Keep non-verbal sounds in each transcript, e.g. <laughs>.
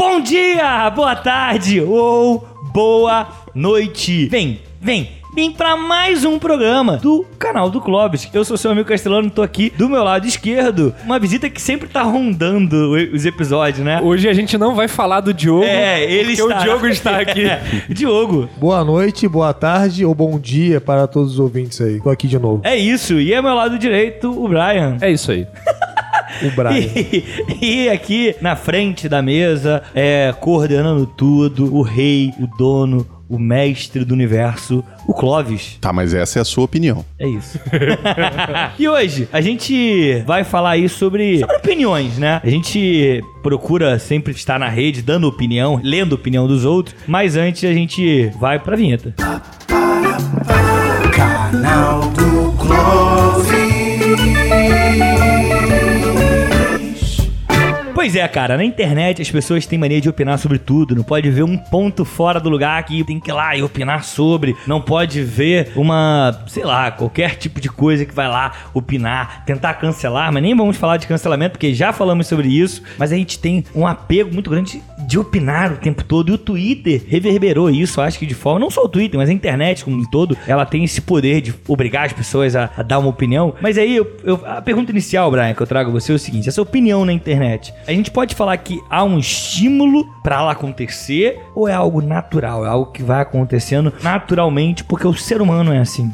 Bom dia, boa tarde ou boa noite. Vem, vem, vem pra mais um programa do canal do Clóvis. Eu sou seu amigo Castelano, tô aqui do meu lado esquerdo. Uma visita que sempre tá rondando os episódios, né? Hoje a gente não vai falar do Diogo. É, ele porque está. o Diogo está <laughs> aqui. Diogo. Boa noite, boa tarde ou bom dia para todos os ouvintes aí. Tô aqui de novo. É isso. E ao meu lado direito, o Brian. É isso aí. <laughs> O Brian. E, e aqui na frente da mesa, é, coordenando tudo, o rei, o dono, o mestre do universo, o Clovis. Tá, mas essa é a sua opinião. É isso. e hoje a gente vai falar aí sobre, sobre opiniões, né? A gente procura sempre estar na rede dando opinião, lendo opinião dos outros, mas antes a gente vai pra vinheta. Canal Pois é, cara, na internet as pessoas têm mania de opinar sobre tudo. Não pode ver um ponto fora do lugar que tem que ir lá e opinar sobre. Não pode ver uma, sei lá, qualquer tipo de coisa que vai lá opinar, tentar cancelar. Mas nem vamos falar de cancelamento, porque já falamos sobre isso. Mas a gente tem um apego muito grande de opinar o tempo todo. E o Twitter reverberou isso, acho que de forma. Não só o Twitter, mas a internet como um todo. Ela tem esse poder de obrigar as pessoas a, a dar uma opinião. Mas aí, eu- eu- a pergunta inicial, Brian, que eu trago a você é o seguinte: essa opinião na internet. A gente pode falar que há um estímulo pra ela acontecer ou é algo natural? É algo que vai acontecendo naturalmente porque o ser humano é assim.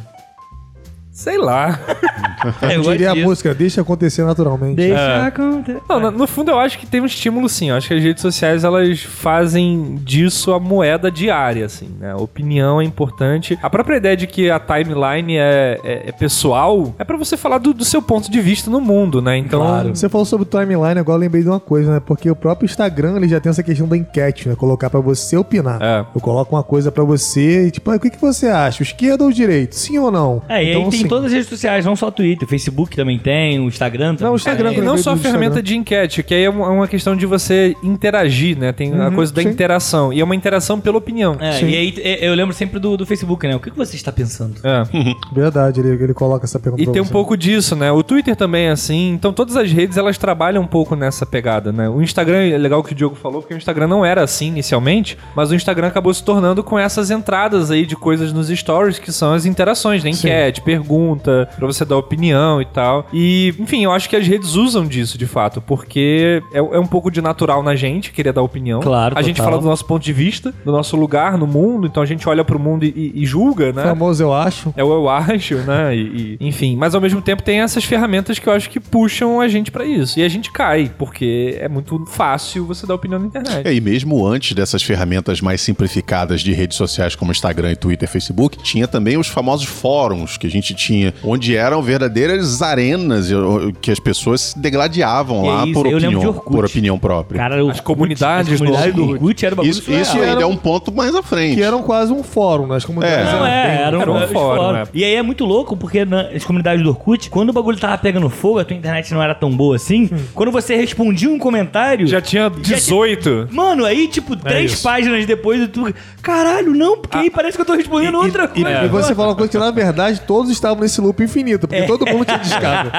Sei lá. <laughs> Eu Diria a música, deixa acontecer naturalmente. Deixa É. acontecer. Não, no, no fundo eu acho que tem um estímulo sim. Eu acho que as redes sociais elas fazem disso a moeda diária, assim, né? A opinião é importante. A própria ideia de que a timeline é, é- é pessoal é pra você falar do, do seu ponto de vista no mundo, né? Então. Claro. Você falou sobre timeline, agora eu lembrei de uma coisa, né? Porque o próprio Instagram ele já tem essa questão da enquete, né? Colocar pra você opinar. É. Eu coloco uma coisa pra você e tipo, ah, o que, que você acha? Esquerda ou direito? Sim ou não? É, e aí Então, tem assim, todas as redes sociais, não só o Twitter, o Facebook também tem, o Instagram também Não, o Instagram, tem. Não só a ferramenta Instagram. de enquete, que aí é uma é uma questão de você interagir, né? Tem a Uhum, coisa da sim. interação. E é uma interação pela opinião. É, Sim. e aí é, eu lembro sempre do, do Facebook, né? O que, que você está pensando? É. <laughs> Verdade, ele, ele coloca essa pergunta E pra tem um pouco disso, né? O Twitter também é assim. Então todas as redes elas trabalham um pouco nessa pegada, né? O Instagram é legal que o Diogo falou, porque o Instagram não era assim inicialmente, mas o Instagram acabou se tornando com essas entradas aí de coisas nos stories que são as interações, né? Enquete, pergunta, pra você dar opinião e tal. E, enfim, eu acho que as redes usam disso de fato, porque é, é um pouco de natural na gente querer dar opinião. Claro, A gente total. fala do nosso ponto de vista, do nosso lugar no mundo, então a gente olha pro mundo e, e- julga, né? Famoso, eu acho. É o eu acho, <laughs> né? E, e- enfim, mas ao mesmo tempo tem essas ferramentas que eu acho que puxam a gente pra isso. E a gente cai, porque é muito fácil você dar opinião na internet. É, e mesmo antes dessas ferramentas mais simplificadas de redes sociais como Instagram, Twitter, Facebook, tinha também os famosos fóruns que a gente tinha, onde eram verdadeiras arenas que as pessoas se degladiavam Que lá isso, por opinião, por opinião própria. Cara, As comunidades as comunidades do Orkut era o bagulho isso isso ainda é um ponto mais à frente. Que eram quase um fórum, né? As comunidades É. Não, eram é, bem- era um, era um fórum, fóruns. é. E aí é muito louco, porque nas comunidades do Orkut, quando o bagulho tava pegando fogo, a tua internet não era tão boa assim, quando você respondia um comentário... Já tinha 18. Mano, aí, tipo, três isso. páginas depois e tu... Caralho, não, porque aí parece que eu tô respondendo outra E, coisa. e você fala uma coisa que, na verdade, todos estavam nesse loop infinito, porque todo mundo tinha descarga.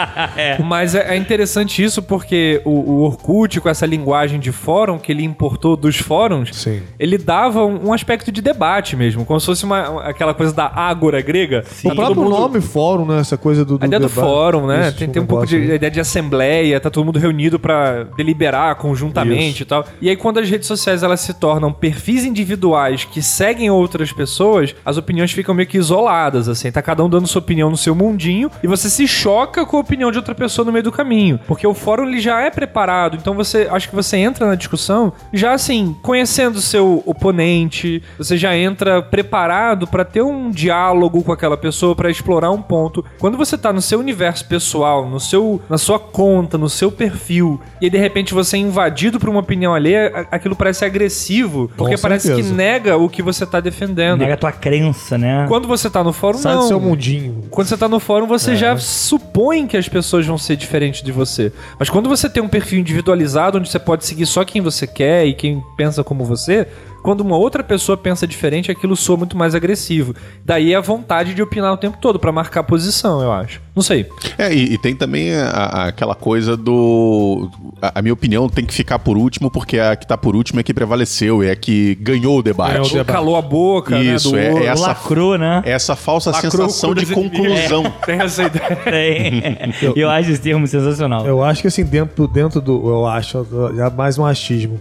<laughs> Mas é, é interessante isso porque o, o Orkut, com essa linguagem de fórum que ele importou dos fóruns, Sim. ele dava um, um aspecto de debate mesmo, como se fosse uma, aquela coisa da ágora grega. Tá o todo próprio mundo- nome fórum, né? Essa coisa do. A ideia do debate. fórum, né? Isso, Tem, um tem um pouco de ideia de assembleia, tá todo mundo reunido pra deliberar conjuntamente Isso. e tal. E aí quando as redes sociais elas se tornam perfis individuais que seguem outras pessoas, as opiniões ficam meio que isoladas, assim, tá cada um dando sua opinião no seu mundinho e você se choca com a opinião de outra pessoa no meio do caminho, porque o fórum ele já é preparado, então você acho que você entra na discussão já assim, conhecendo o seu oponente, você já entra preparado pra ter um diálogo com aquela pessoa pra explorar um ponto. Quando você tá no seu universo pessoal, no seu na sua conta, no seu perfil, e aí de repente você é invadido por uma opinião alheia, aquilo parece agressivo, porque parece que nega o que você tá defendendo. Nega a tua crença, né? Quando você tá no fórum, Sai não. do seu mundinho. Quando você tá no fórum, você já supõe que as pessoas vão ser diferentes de você. Mas quando você tem um perfil individualizado, onde você pode seguir só quem você quer e quem pensa como você, quando uma outra pessoa pensa diferente, aquilo soa muito mais agressivo. Daí a vontade de opinar o tempo todo pra marcar posição, eu acho. Não sei. É, e, e tem também a- a- aquela coisa do. A, a minha opinião tem que ficar por último, porque a que tá por último é que prevaleceu, é a que ganhou o debate. Ganhou o debate. Calou a boca, Isso, né? é- outro. é essa- Lacrou, né? Essa falsa Lacrou sensação de conclusão. Tem essa ideia. <laughs> Tem. Eu acho esse termo sensacional. Eu acho que assim, dentro, dentro do. Eu acho, já mais um achismo.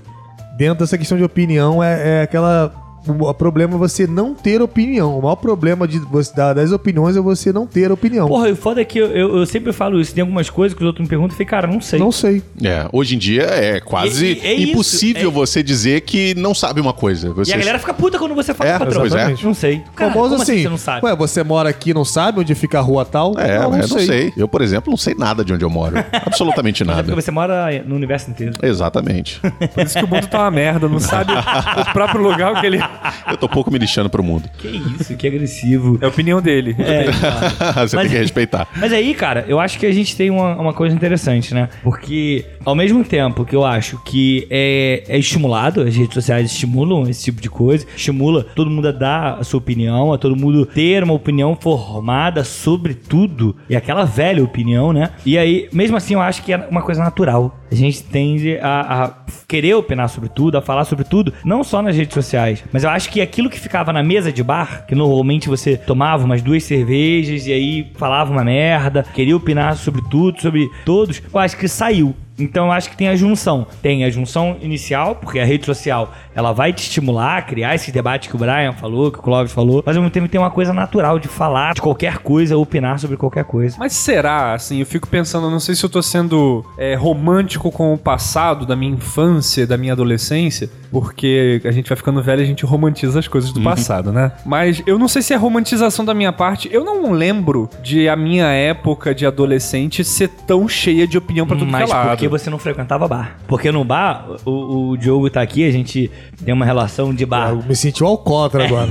Dentro dessa questão de opinião é, é aquela. O problema é você não ter opinião. O maior problema de, das opiniões é você não ter opinião. Porra, e o foda é que eu, eu, eu sempre falo isso. Tem algumas coisas que os outros me perguntam e eu falei, cara, não sei. Não sei. É, hoje em dia é quase é isso, impossível é- você dizer que não sabe uma coisa. Você E a galera fica puta quando você fala É, patrão. pois é. Não sei. Cara, Famoso como assim. você não sabe? Ué, você mora aqui e não sabe onde fica a rua tal? É, eu não sei. Eu, por exemplo, não sei nada de onde eu moro. <laughs> Absolutamente é nada. porque você mora no universo inteiro. Exatamente. Por isso que o mundo tá uma merda, não sabe <laughs> o próprio lugar que ele. <laughs> Eu tô pouco me lixando pro mundo. Que isso, que agressivo. É a opinião dele. É, <laughs> você Mas- tem que respeitar. Mas aí, cara, eu acho que a gente tem uma, uma coisa interessante, né? Porque, ao mesmo tempo que eu acho que é, é estimulado, as redes sociais estimulam esse tipo de coisa, estimula todo mundo a dar a sua opinião, a todo mundo ter uma opinião formada sobre tudo, e aquela velha opinião, né? E aí, mesmo assim, eu acho que é uma coisa natural. A gente tende a, a querer opinar sobre tudo, a falar sobre tudo, não só nas redes sociais, mas eu acho que aquilo que ficava na mesa de bar, que normalmente você tomava umas duas cervejas e aí falava uma merda, queria opinar sobre tudo, sobre todos, eu acho que saiu. Então eu acho que tem a junção. Tem a junção inicial, porque a rede social ela vai te estimular a criar esse debate que o Brian falou, que o Clóvis falou, mas ao mesmo tempo tem uma coisa natural de falar de qualquer coisa, opinar sobre qualquer coisa. Mas será, assim, eu fico pensando, não sei se eu tô sendo é, romântico com o passado da minha infância, da minha adolescência, porque a gente vai ficando velho e a gente romantiza as coisas do passado, né? Mas eu não sei se é romantização da minha parte, eu não lembro de a minha época de adolescente ser tão cheia de opinião pra tudo que é Mas lado. porque você não frequentava bar. Porque no bar, o, o Diogo tá aqui, a gente tem uma relação de bar. Eu me senti um alcoólatra agora.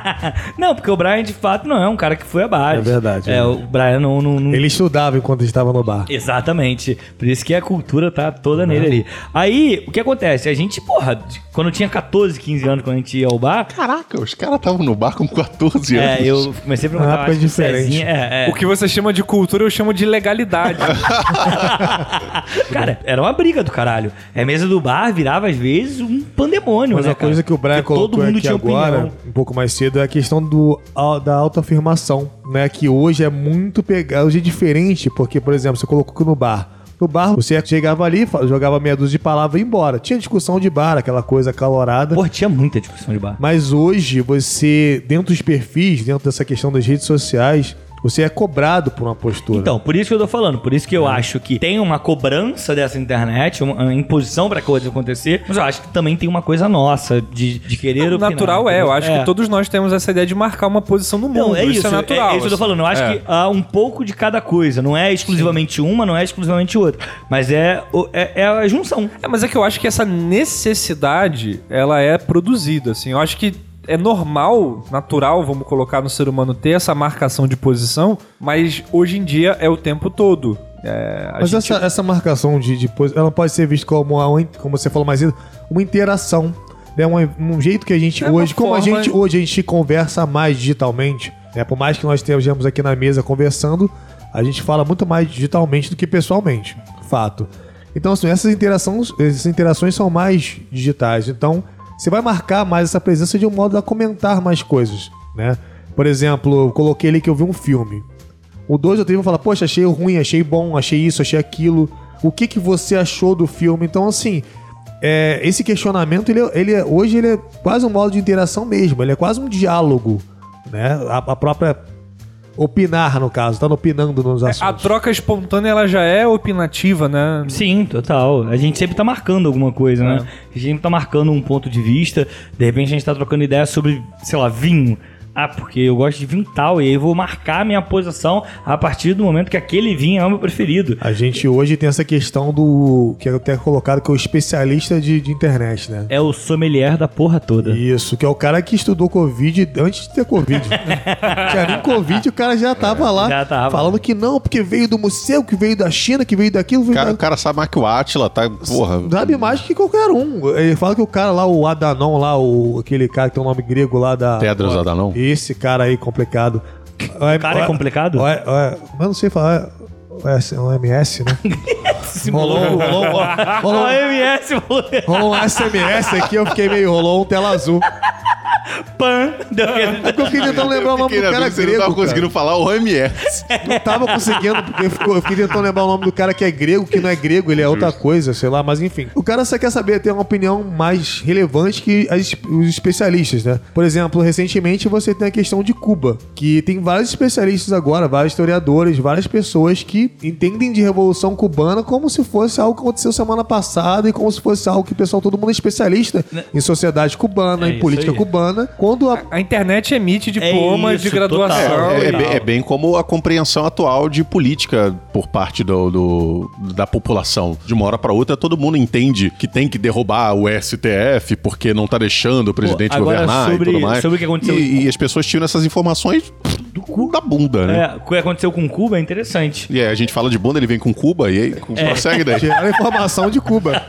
<laughs> não, porque o Brian, de fato, não é um cara que foi a bar. É verdade, É, é o Brian não... não, não- Ele estudava enquanto estava no bar. Exatamente. Por isso que a cultura tá toda nele ali. Aí, o que acontece? A gente, porra, quando eu tinha 14, 15 anos, quando a gente ia ao bar... Caraca, os caras estavam no bar com 14 anos. É, eu comecei a Uma perguntar, época acho que o diferente. Cezinha- É, é. O que você chama de cultura, eu chamo de legalidade. <laughs> Cara, era uma briga do caralho. É mesa do bar virava, às vezes, um pandemônio, Mas né, a coisa cara? que o Brian Porque todo colocou mundo aqui tinha agora, opinião. um pouco mais cedo, é a questão do, da autoafirmação, né? Que hoje é muito pegado, hoje é diferente, porque, por exemplo, você colocou no bar. No bar, você chegava ali, jogava meia dúzia de palavras e ia embora. Tinha discussão de bar, aquela coisa acalorada. Pô, tinha muita discussão de bar. Mas hoje, você, dentro dos perfis, dentro dessa questão das redes sociais, você é cobrado por uma postura. Então, por isso que eu tô falando, por isso que eu acho que tem uma cobrança dessa internet, uma, uma imposição pra coisa acontecer, mas eu acho que também tem uma coisa nossa de, de querer O natural é, eu acho É. que todos nós temos essa ideia de marcar uma posição no mundo. Não, é isso, é natural. é, isso que eu tô assim. falando. Eu acho É. que há um pouco de cada coisa. Não é exclusivamente uma, não é exclusivamente outra. Mas é, é, é a junção. É, mas é que eu acho que essa necessidade, ela é produzida, assim. Eu acho que é normal, natural, vamos colocar no ser humano ter essa marcação de posição, mas hoje em dia é o tempo todo. É, a Mas gente- essa, essa marcação de, de pos- ela pode ser vista como, uma, como você falou mais cedo, uma interação. Né? Um, um jeito que a gente É hoje, como a forma- gente hoje a gente conversa mais digitalmente, né? Por mais que nós estejamos aqui na mesa conversando, a gente fala muito mais digitalmente do que pessoalmente. Fato. Então, assim, essas interações, essas interações são mais digitais. Então, você vai marcar mais essa presença de um modo a comentar mais coisas, né? Por exemplo, eu coloquei ali que eu vi um filme. O dois ou três vão falar, poxa, achei ruim, achei bom, achei isso, achei aquilo. O que, que você achou do filme? Então, assim, é, esse questionamento, ele, é- ele é- hoje ele é quase um modo de interação mesmo. Ele é quase um diálogo, né? A, a própria opinar, no caso, tá opinando nos a assuntos. troca espontânea, ela já é opinativa, né? Sim, total. A gente sempre tá marcando alguma coisa, né? A gente sempre tá marcando um ponto de vista. De repente a gente tá trocando ideia sobre, sei lá, vinho. Ah, porque eu gosto de vinho tal, e aí eu vou marcar a minha posição a partir do momento que aquele vinho é o meu preferido. A gente hoje tem essa questão do. que eu tenho colocado que é o especialista de, de internet, né? É o sommelier da porra toda. Isso, que é o cara que estudou Covid antes de ter Covid. <laughs> Tinha nem Covid, o cara já tava lá Já tava. falando que não, porque veio do museu, que veio da China, que veio daquilo. O Veio cara, da... o cara sabe mais que o Atila, tá? Porra. Sabe mais que qualquer um. Ele fala que o cara lá, o Adanon lá, o, aquele cara que tem o nome grego lá da. Tedros Adhanom? Esse cara aí complicado. O cara é complicado? O, o, eu não sei falar. O S- o MS, né? <laughs> rolou, rolou, rolou, O MS rolou um SMS aqui, eu fiquei meio. Rolou um tela azul. Pan. Deu É porque eu fiquei tentando lembrar o nome do cara grego. não tava cara. conseguindo falar o OMS. Não tava conseguindo, porque ficou- eu fiquei tentando lembrar o nome do cara que é grego, que não é grego, ele é outra coisa, sei lá, mas enfim. O cara só quer saber ter uma opinião mais relevante que as- os especialistas, né? Por exemplo, recentemente você tem a questão de Cuba, que tem vários especialistas agora, vários historiadores, várias pessoas que entendem de Revolução Cubana como se fosse algo que aconteceu semana passada e como se fosse algo que o pessoal, todo mundo é especialista em sociedade cubana, É em política aí. cubana. Quando a A internet emite diplomas isso, de graduação. É, é é bem como a compreensão atual de política por parte do, do- da população. De uma hora pra outra, todo mundo entende que tem que derrubar o STF porque não tá deixando o presidente agora governar sobre- e tudo mais. sobre o que aconteceu- E, e as pessoas tiram essas informações do cu da bunda, né? É, o que aconteceu com Cuba é interessante. E aí a gente fala de bunda, ele vem com Cuba e aí É. <laughs> consegue daí. a informação de Cuba.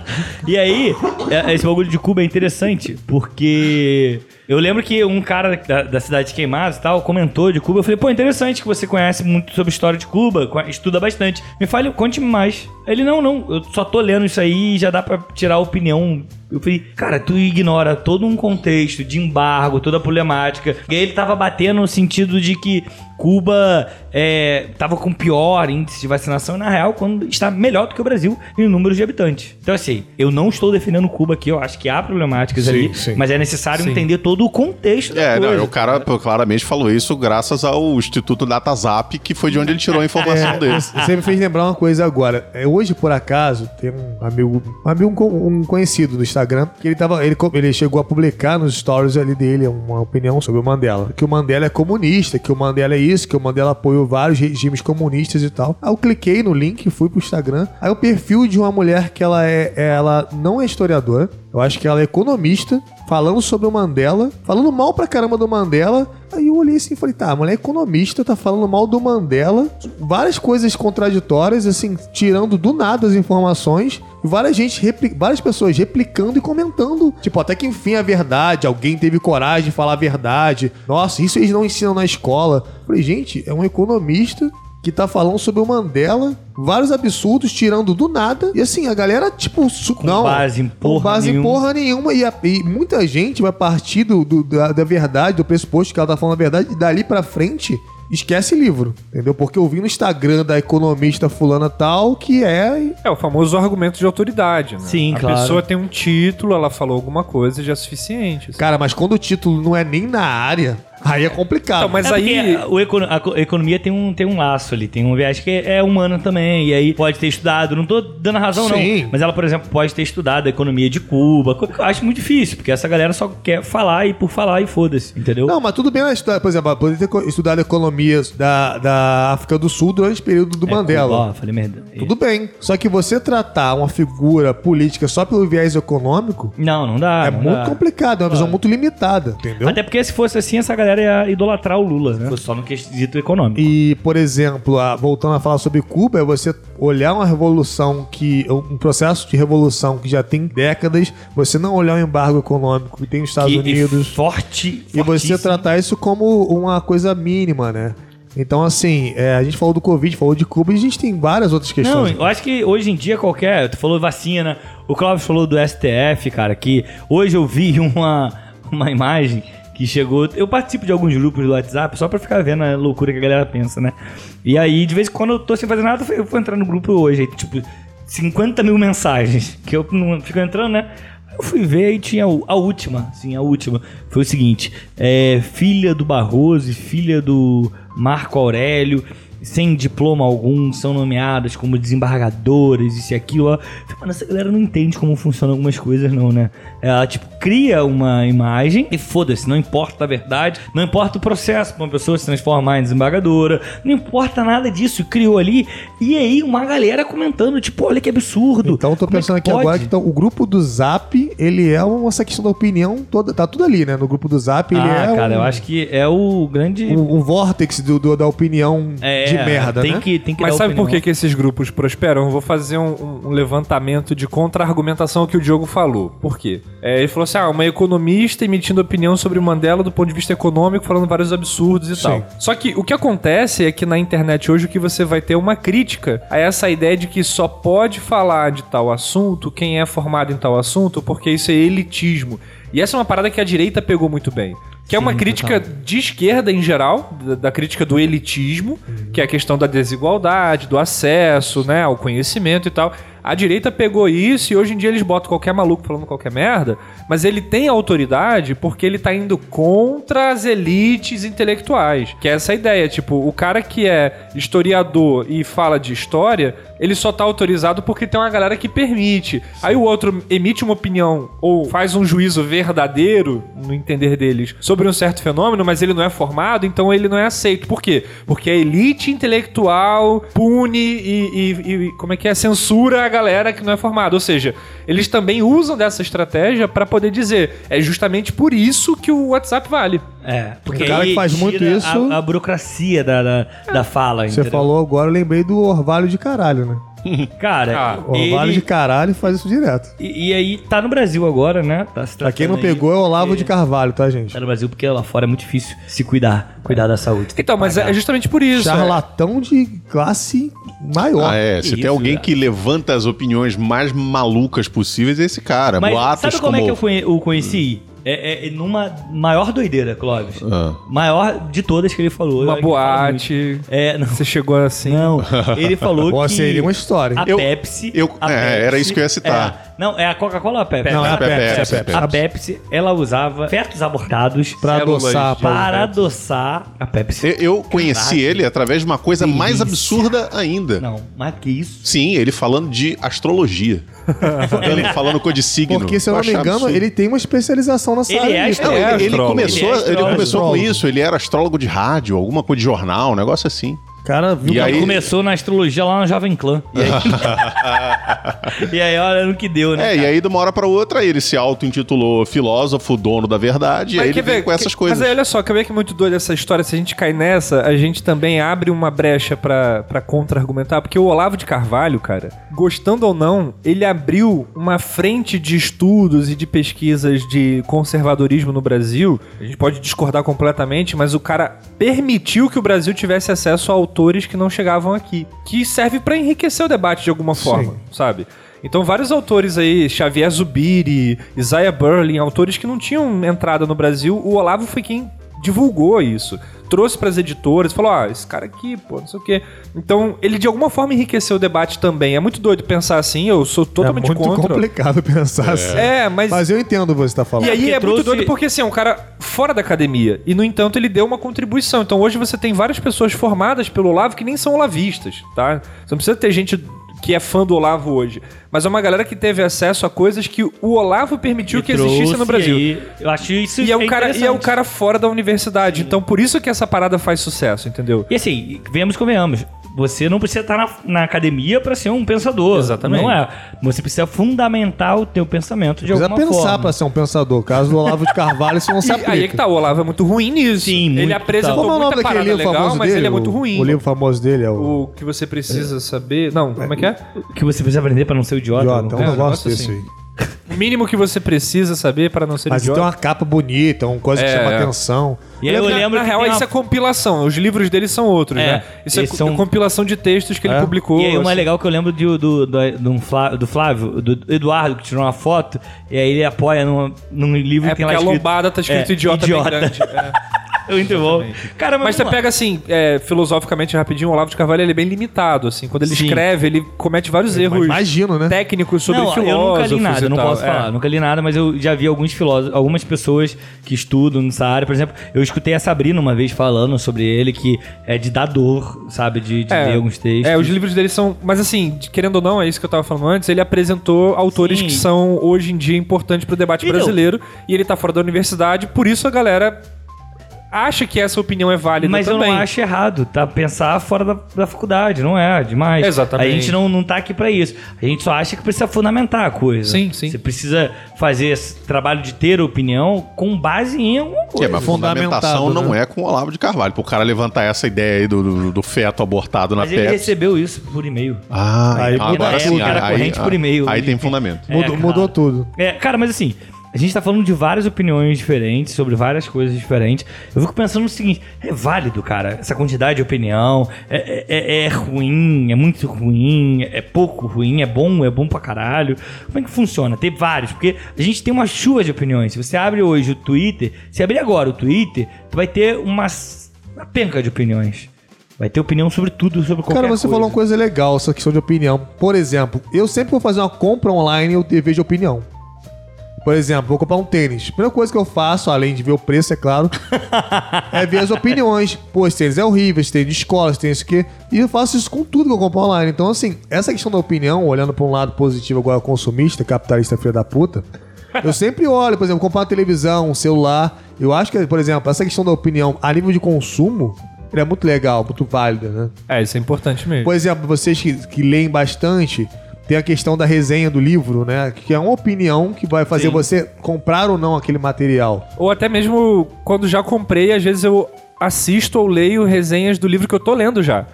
E aí, é- esse bagulho de Cuba é interessante, porque eu lembro que um cara da, da cidade de Queimados e tal comentou de Cuba. Eu falei, pô, interessante que você conhece muito sobre a história de Cuba, estuda bastante. Me fale, conte-me mais. Ele, não, não, eu só tô lendo isso aí e já dá pra tirar a opinião. Eu falei, cara, tu ignora todo um contexto de embargo, toda a problemática. E aí ele tava batendo no sentido de que Cuba é, tava com pior índice de vacinação, e, na real, quando está melhor do que o Brasil em número de habitantes. Então, assim, eu não estou defendendo Cuba aqui, eu acho que há problemáticas Sim, ali, sim. mas é necessário Sim. entender todo o contexto da É, não, coisa. o cara claramente falou isso graças ao Instituto DataZap, que foi de onde ele tirou a informação É, dele. Você me fez lembrar uma coisa agora. É, hoje, por acaso, tem um amigo, um amigo um co- conhecido no Instagram, que ele tava. Ele, ele chegou a publicar nos stories ali dele uma opinião sobre o Mandela. Que o Mandela é comunista, que o Mandela é isso, que o Mandela apoiou vários regimes comunistas e tal. Aí eu cliquei no link, fui pro Instagram. Aí o perfil de uma mulher que ela é. Ela não é historiadora. Eu acho que ela é economista, falando sobre o Mandela, falando mal pra caramba do Mandela. Aí eu olhei assim e falei, tá, a mulher é economista, tá falando mal do Mandela, várias coisas contraditórias, assim, tirando do nada as informações, várias, gente várias pessoas replicando e comentando. Tipo, até que enfim a verdade, alguém teve coragem de falar a verdade. Nossa, isso eles não ensinam na escola. Eu falei, gente, é um economista que tá falando sobre o Mandela, vários absurdos, tirando do nada. E assim, a galera, tipo, su- Com não. base em com porra base em nenhuma. porra nenhuma. E, a- e muita gente vai partir do, do- da, da verdade, do pressuposto que ela tá falando a verdade, e dali pra frente. Esquece livro, entendeu? Porque eu vi no Instagram da economista fulana tal que é. É o famoso argumento de autoridade, né? Sim, a claro. pessoa tem um título, ela falou alguma coisa já é suficiente. assim. Cara, mas quando o título não é nem na área, aí é complicado. Então, mas É porque aí. econo- a co- economia tem um, tem um laço ali, tem um viés que é humana também, e aí pode ter estudado, não tô dando razão Sim. não, mas ela, por exemplo, pode ter estudado a economia de Cuba, que eu acho muito difícil, porque essa galera só quer falar e por falar e foda-se, entendeu? Não, mas tudo bem ela estudar, por exemplo, ela poderia ter estudado economia da, da África do Sul durante o período do É, Mandela. Cuba, ó, falei merda. Tudo bem. Só que você tratar uma figura política só pelo viés econômico Não, não dá. é não muito dá. complicado, é uma visão muito limitada, entendeu? Até porque se fosse assim, essa galera ia idolatrar o Lula, né? Fosse Só no quesito econômico. E, por exemplo, a- voltando a falar sobre Cuba, é você olhar uma revolução que. um processo de revolução que já tem décadas, você não olhar o embargo econômico que tem os Estados Que- Unidos. E forte, E você tratar isso como uma coisa mínima, né? Então, assim, é, a gente falou do Covid, falou de Cuba e a gente tem várias outras Não, questões. eu acho que hoje em dia qualquer. Tu falou vacina, o Clóvis falou do STF, cara, que hoje eu vi <laughs> uma, uma imagem que chegou. Eu participo de alguns grupos do WhatsApp só pra ficar vendo a loucura que a galera pensa, né? E aí, de vez em quando eu tô sem fazer nada, eu vou entrar no grupo hoje, aí, tipo, 50 mil mensagens <laughs> que eu não fico entrando, né? Eu fui ver e tinha a última, sim, a última. Foi o seguinte: é, filha do Barroso filha do Marco Aurélio sem diploma algum, são nomeadas como desembargadores, isso e aquilo. ó. Mano, essa galera não entende como funcionam algumas coisas, não, né? Ela, tipo, cria uma imagem e foda-se, não importa a verdade, não importa o processo pra uma pessoa se transformar em desembargadora, não importa nada disso, criou ali. E aí, uma galera comentando, tipo, olha que absurdo. Então eu tô Como é pensando que aqui pode? agora que então, o grupo do Zap, ele é uma essa questão da opinião toda. Tá tudo ali, né? No grupo do Zap, ele ah, é cara, um, eu acho que é o grande. um, um vórtex do, do- da opinião é, de merda, tem né? Que, tem que Mas dar sabe por que, que esses grupos prosperam? Eu vou fazer um, um- levantamento de contra-argumentação ao que o Diogo falou. Por quê? É, ele falou assim: ah, uma economista emitindo opinião sobre o Mandela do ponto de vista econômico, falando vários absurdos e Sim. tal. Só que o que acontece é que na internet hoje o que você vai ter é uma crítica a essa ideia de que só pode falar de tal assunto quem é formado em tal assunto, porque isso é elitismo. E essa é uma parada que a direita pegou muito bem. Que é uma Sim, crítica de esquerda em geral, da, da crítica do elitismo, que é a questão da desigualdade, do acesso, né, ao conhecimento e tal. A direita pegou isso e hoje em dia eles botam qualquer maluco falando qualquer merda, mas ele tem autoridade porque ele tá indo contra as elites intelectuais. Que é essa ideia, tipo, o cara que é historiador e fala de história, ele só tá autorizado porque tem uma galera que permite. Aí o outro emite uma opinião ou faz um juízo verdadeiro, no entender deles, sobre um certo fenômeno, mas ele não é formado, então ele não é aceito. Por quê? Porque a elite intelectual pune e, e- e- como é que é? Censura a galera que não é formada. Ou seja, eles também usam dessa estratégia pra poder dizer é justamente por isso que o WhatsApp vale. É, porque O cara aí que faz muito isso- A, a burocracia da, da, da fala, Você entendeu? falou agora, eu lembrei do Orvalho de caralho, né? <laughs> Cara, Ah, Orvalho ele... de caralho faz isso direto. E, e aí tá no Brasil agora, né? Tá se Pra quem não aí, pegou, é o Olavo porque de Carvalho, tá, gente? Tá no Brasil porque lá fora é muito difícil se cuidar, cuidar da saúde. Então, mas é justamente por isso. é. Charlatão de classe maior. Ah, é. Se tem alguém cara. que levanta as opiniões mais malucas possíveis, é esse cara. Mas Boatos sabe como, como... é que eu conhe- o conheci? É, é numa maior doideira, Clóvis. Ah. Maior de todas que ele falou. Uma É boate. É, não. Você chegou assim. Não, ele falou Pô, que seria uma história. a Eu- Pepsi... eu- a é, era isso que eu ia citar. Não, é a Coca-Cola ou a Pepsi? Não, é a Pepsi, é a Pepsi. A Pepsi, ela usava fetos abortados Pra adoçar. para adoçar a Pepsi. Eu, eu conheci Caraca. ele através de uma coisa mais Delícia. absurda ainda. Não, mais que isso. Sim, ele falando de astrologia. <laughs> falando, falando signo. Porque, se eu não me engano, absurdo. ele tem uma especialização nessa Ele área. é. Não, ele, ele começou, Ele é ele começou com isso. Ele era astrólogo de rádio, alguma coisa de jornal, um negócio assim. Cara, viu? E que- aí- Começou na astrologia lá no Jovem Clã. E aí, <laughs> e aí olha no que deu, né? É, e cara? aí de uma hora pra outra ele se auto-intitulou filósofo, dono da verdade, e aí ele vem ver- com essas que- coisas. Mas aí, olha só, quer ver que é muito doido essa história? Se a gente cai nessa, a gente também abre uma brecha pra, pra contra-argumentar, porque o Olavo de Carvalho, cara, gostando ou não, ele abriu uma frente de estudos e de pesquisas de conservadorismo no Brasil. A gente pode discordar completamente, mas o cara permitiu que o Brasil tivesse acesso a autores que não chegavam aqui, que serve pra enriquecer o debate de alguma forma, sabe? Então, vários autores aí, Xavier Zubiri, Isaiah Berlin, autores que não tinham entrada no Brasil, o Olavo foi quem divulgou isso. Trouxe pras editoras, falou: ó, esse cara aqui, pô, não sei o quê. Então, ele de alguma forma enriqueceu o debate também. É muito doido pensar assim, eu sou é totalmente muito contra. complicado <laughs> pensar assim. É, mas. Mas eu entendo o que você tá falando. E aí porque é muito trouxe- doido porque assim, é um cara fora da academia. E, no entanto, ele deu uma contribuição. Então hoje você tem várias pessoas formadas pelo Olavo que nem são olavistas, tá? Você não precisa ter gente que é fã do Olavo hoje. Mas é uma galera que teve acesso a coisas que o Olavo permitiu que existisse no Brasil. eu acho isso E é, um cara, e é o cara fora da universidade. Então, por isso que essa parada faz sucesso, entendeu? E assim, venhamos e convenhamos. Você não precisa estar na, na academia pra ser um pensador. Exatamente. Não é. Você precisa fundamentar o teu pensamento de Precisa alguma pensar forma. pra ser um pensador. Caso do Olavo de Carvalho, isso <laughs> não se aplica. aí é que tá, o Olavo é muito ruim nisso. Sim, ele muito, apresentou Como é o nome muita daquele parada livro legal, famoso mas dele? ele é muito ruim. O livro famoso dele é o... O que você precisa saber... Não, como é que é? O que você precisa aprender pra não ser idiota. Idiota, é um É, negócio negócio desse assim. aí. O mínimo que você precisa saber para não ser Mas idiota. tem uma capa bonita, uma coisa que É, chama é. atenção. E aí eu na, lembro na que real, tem isso uma- é compilação. Os livros dele são outros, É, né? Isso é co- são- compilação de textos que ele É. publicou. E aí, o mais assim. legal que eu lembro de- do, do, do, Flávio, do Flávio, do Eduardo, que tirou uma foto, e aí ele apoia num, num livro É que tem porque lá a escrito... lombada tá escrito É, idiota, idiota. bem grande. É. <laughs> <laughs> Muito bom. Cara, Mas você vamos lá. pega assim, é, filosoficamente rapidinho, o Olavo de Carvalho ele é bem limitado, assim. Quando ele Sim. escreve, ele comete vários erros Imagino, né? técnicos sobre não, filósofos. eu nunca li nada, e eu não posso É. falar. Nunca li nada, mas eu já vi alguns filósofos, algumas pessoas que estudam nessa área. Por exemplo, eu escutei a Sabrina uma vez falando sobre ele, que é de dar dor, sabe? De, de ler alguns textos. É, os livros dele são. Mas assim, querendo ou não, é isso que eu tava falando antes. Ele apresentou autores Sim. que são hoje em dia importantes pro debate Entendeu? brasileiro. E ele tá fora da universidade, por isso a galera acha que essa opinião é válida Mas também. eu não acho errado, tá? Pensar fora da, da faculdade, não é demais. Exatamente. A gente não, não tá aqui pra isso. A gente só acha que precisa fundamentar a coisa. Sim, sim. Você precisa fazer esse trabalho de ter opinião com base em alguma É, coisa. mas fundamentado, fundamentação não né? é com o Olavo de Carvalho. Pro cara levantar essa ideia aí do, do, do feto abortado na Mas ele recebeu isso por e-mail. Ah, Aí então agora tudo. sim. Era Aí, corrente por aí- e-mail. Aí tem fundamento. É, Mudou, mudou tudo. É, cara, mas assim, a gente tá falando de várias opiniões diferentes, sobre várias coisas diferentes. Eu fico pensando no seguinte: é válido, cara, essa quantidade de opinião. É, é- é ruim, é muito ruim, é pouco ruim, é bom, é bom pra caralho. Como é que funciona? Ter vários, porque a gente tem uma chuva de opiniões. Se você abre hoje o Twitter, se abrir agora o Twitter, tu vai ter uma, uma penca de opiniões. Vai ter opinião sobre tudo, sobre qualquer Cara, você coisa. falou uma coisa legal, essa questão de opinião. Por exemplo, eu sempre vou fazer uma compra online eu te- vejo opinião. Por exemplo, vou comprar um tênis. Primeira coisa que eu faço, além de ver o preço, é claro, <laughs> é ver as opiniões. Pô, esse tênis é horrível, esse tênis de escola, esse tênis que. E eu faço isso com tudo que eu compro online. Então, assim, essa questão da opinião, olhando pra um lado positivo agora, consumista, capitalista filho da puta, eu sempre olho, por exemplo, comprar uma televisão, um celular. Eu acho que, por exemplo, essa questão da opinião a nível de consumo. É muito legal, muito válida, né? É, isso é importante mesmo. Por exemplo, vocês que, que leem bastante, tem a questão da resenha do livro, né? Que é uma opinião que vai fazer Sim. você comprar ou não aquele material. Ou até mesmo quando já comprei, às vezes eu assisto ou leio resenhas do livro que eu tô lendo já.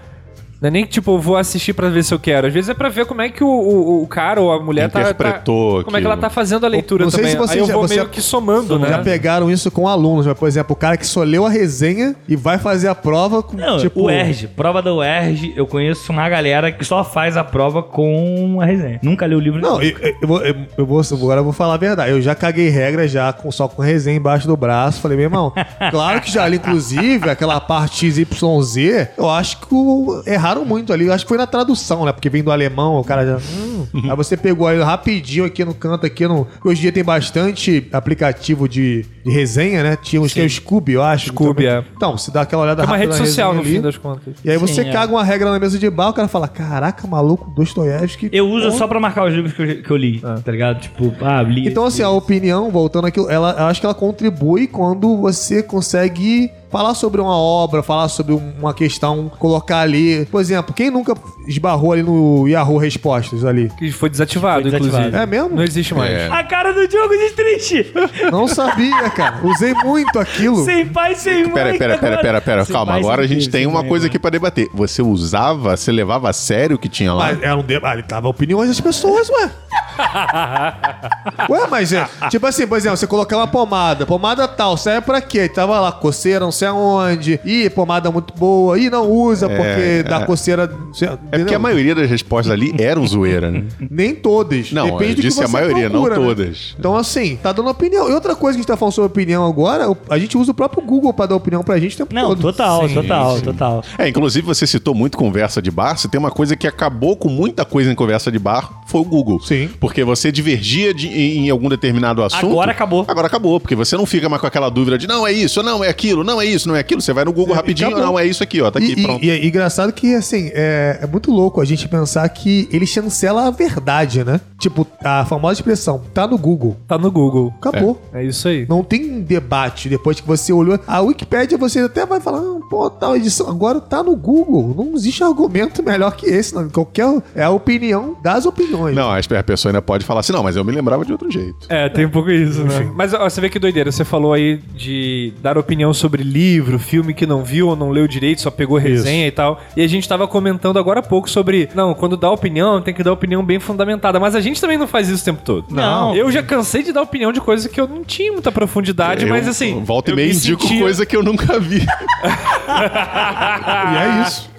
Não é nem que, tipo, eu vou assistir pra ver se eu quero. Às vezes é pra ver como é que o, o, o cara ou a mulher tá, Interpretou tá. Como é que ela tá fazendo a leitura Não sei também. se você Aí eu já- vou você meio que somando, né? Já pegaram isso com alunos, mas, por exemplo, o cara que só leu a resenha e vai fazer a prova com, Não, tipo... o ERG, prova da UERJ, eu conheço uma galera que só faz a prova com a resenha. Nunca leu o livro Não, eu, eu vou, eu, eu vou, agora eu vou falar a verdade. Eu já caguei regra já com, só com resenha embaixo do braço. Falei, meu irmão, <laughs> claro que já ali, inclusive, aquela parte XYZ, eu acho que o- erraram muito ali. Eu acho que foi na tradução, né? Porque vem do alemão, o cara já. hum. Aí você pegou aí rapidinho aqui no canto, aqui no. Hoje em dia tem bastante aplicativo de, de resenha, né? Tinha uns que é o Scooby, eu acho. Scooby, Então, é. Então, você dá aquela olhada É uma rápida rede social, no resenha fim ali, das contas. E aí você Sim, é. caga uma regra na mesa de bar, o cara fala: Caraca, maluco, Dostoiévski. Eu uso só pra marcar os livros que eu, que eu li, tá ligado? Tipo, ah, li. Então, assim, a opinião, voltando aqui, ela, eu acho que ela contribui quando você consegue falar sobre uma obra, falar sobre um- uma questão, colocar ali. Por exemplo, quem nunca esbarrou ali no Yahoo Respostas ali? Que foi desativado, Foi desativado. inclusive. É mesmo? Não existe mais. É. A cara do Diogo de triste. Não sabia, cara. Usei muito aquilo. sem pai, sem mãe. Pera, pera, pera, pera, pera. Sem Calma, pai, agora a gente tem uma mãe, coisa agora. aqui pra debater. Você usava, você levava a sério o que tinha lá? Mas era um debate. Ali tava opiniões das pessoas, ué. <laughs> ué, mas é. Tipo assim, por exemplo, você colocar uma pomada. Pomada tal, serve pra quê? Tava lá, coceira, não sei aonde. Ih, pomada muito boa. Ih, não usa porque dá coceira. É porque a maioria das respostas ali eram zoeira, né? Nem todas. Não, Depende eu do que disse a você maioria, não procura, né? todas. Então, assim, tá dando opinião. E outra coisa que a gente tá falando sobre opinião agora, a gente usa o próprio Google pra dar opinião pra gente o tempo Não, todo. total, Sim, total, sim. total. É, inclusive você citou muito conversa de bar. Se tem uma coisa que acabou com muita coisa em conversa de bar, foi o Google. Sim. Porque você divergia de- em, em algum determinado assunto. Agora acabou. Agora acabou, porque você não fica mais com aquela dúvida de não, é isso, não, é aquilo, não é isso, não é aquilo. Você vai no Google É, rapidinho, acabou. não, é isso aqui, ó, tá aqui, e, e- pronto. E, é engraçado que, assim, é, é muito louco a gente pensar que ele chancela a verdade, né? Tipo, a famosa expressão, tá no Google. Tá no Google. Acabou. É isso aí. Não tem debate depois que você olhou. A Wikipédia você até vai falar, ah, pô, tal edição. Agora tá no Google. Não existe argumento melhor que esse. Não. Qualquer. É a opinião das opiniões. Não, a pessoa ainda pode falar assim, não, mas eu me lembrava de outro jeito. É, tem um pouco isso, né? Mas ó, você vê que doideira. Você falou aí de dar opinião sobre livro, filme que não viu ou não leu direito, só pegou resenha e tal. E a gente tava comentando agora há pouco sobre, não, quando dá opinião, tem que dar opinião bem fundamentada. Mas a gente também não faz isso o tempo todo. Não. Eu já cansei de dar opinião de coisas que eu não tinha muita profundidade, Eu mas assim. Volta e meia me indico sentia- coisa que eu nunca vi. <laughs> E é isso.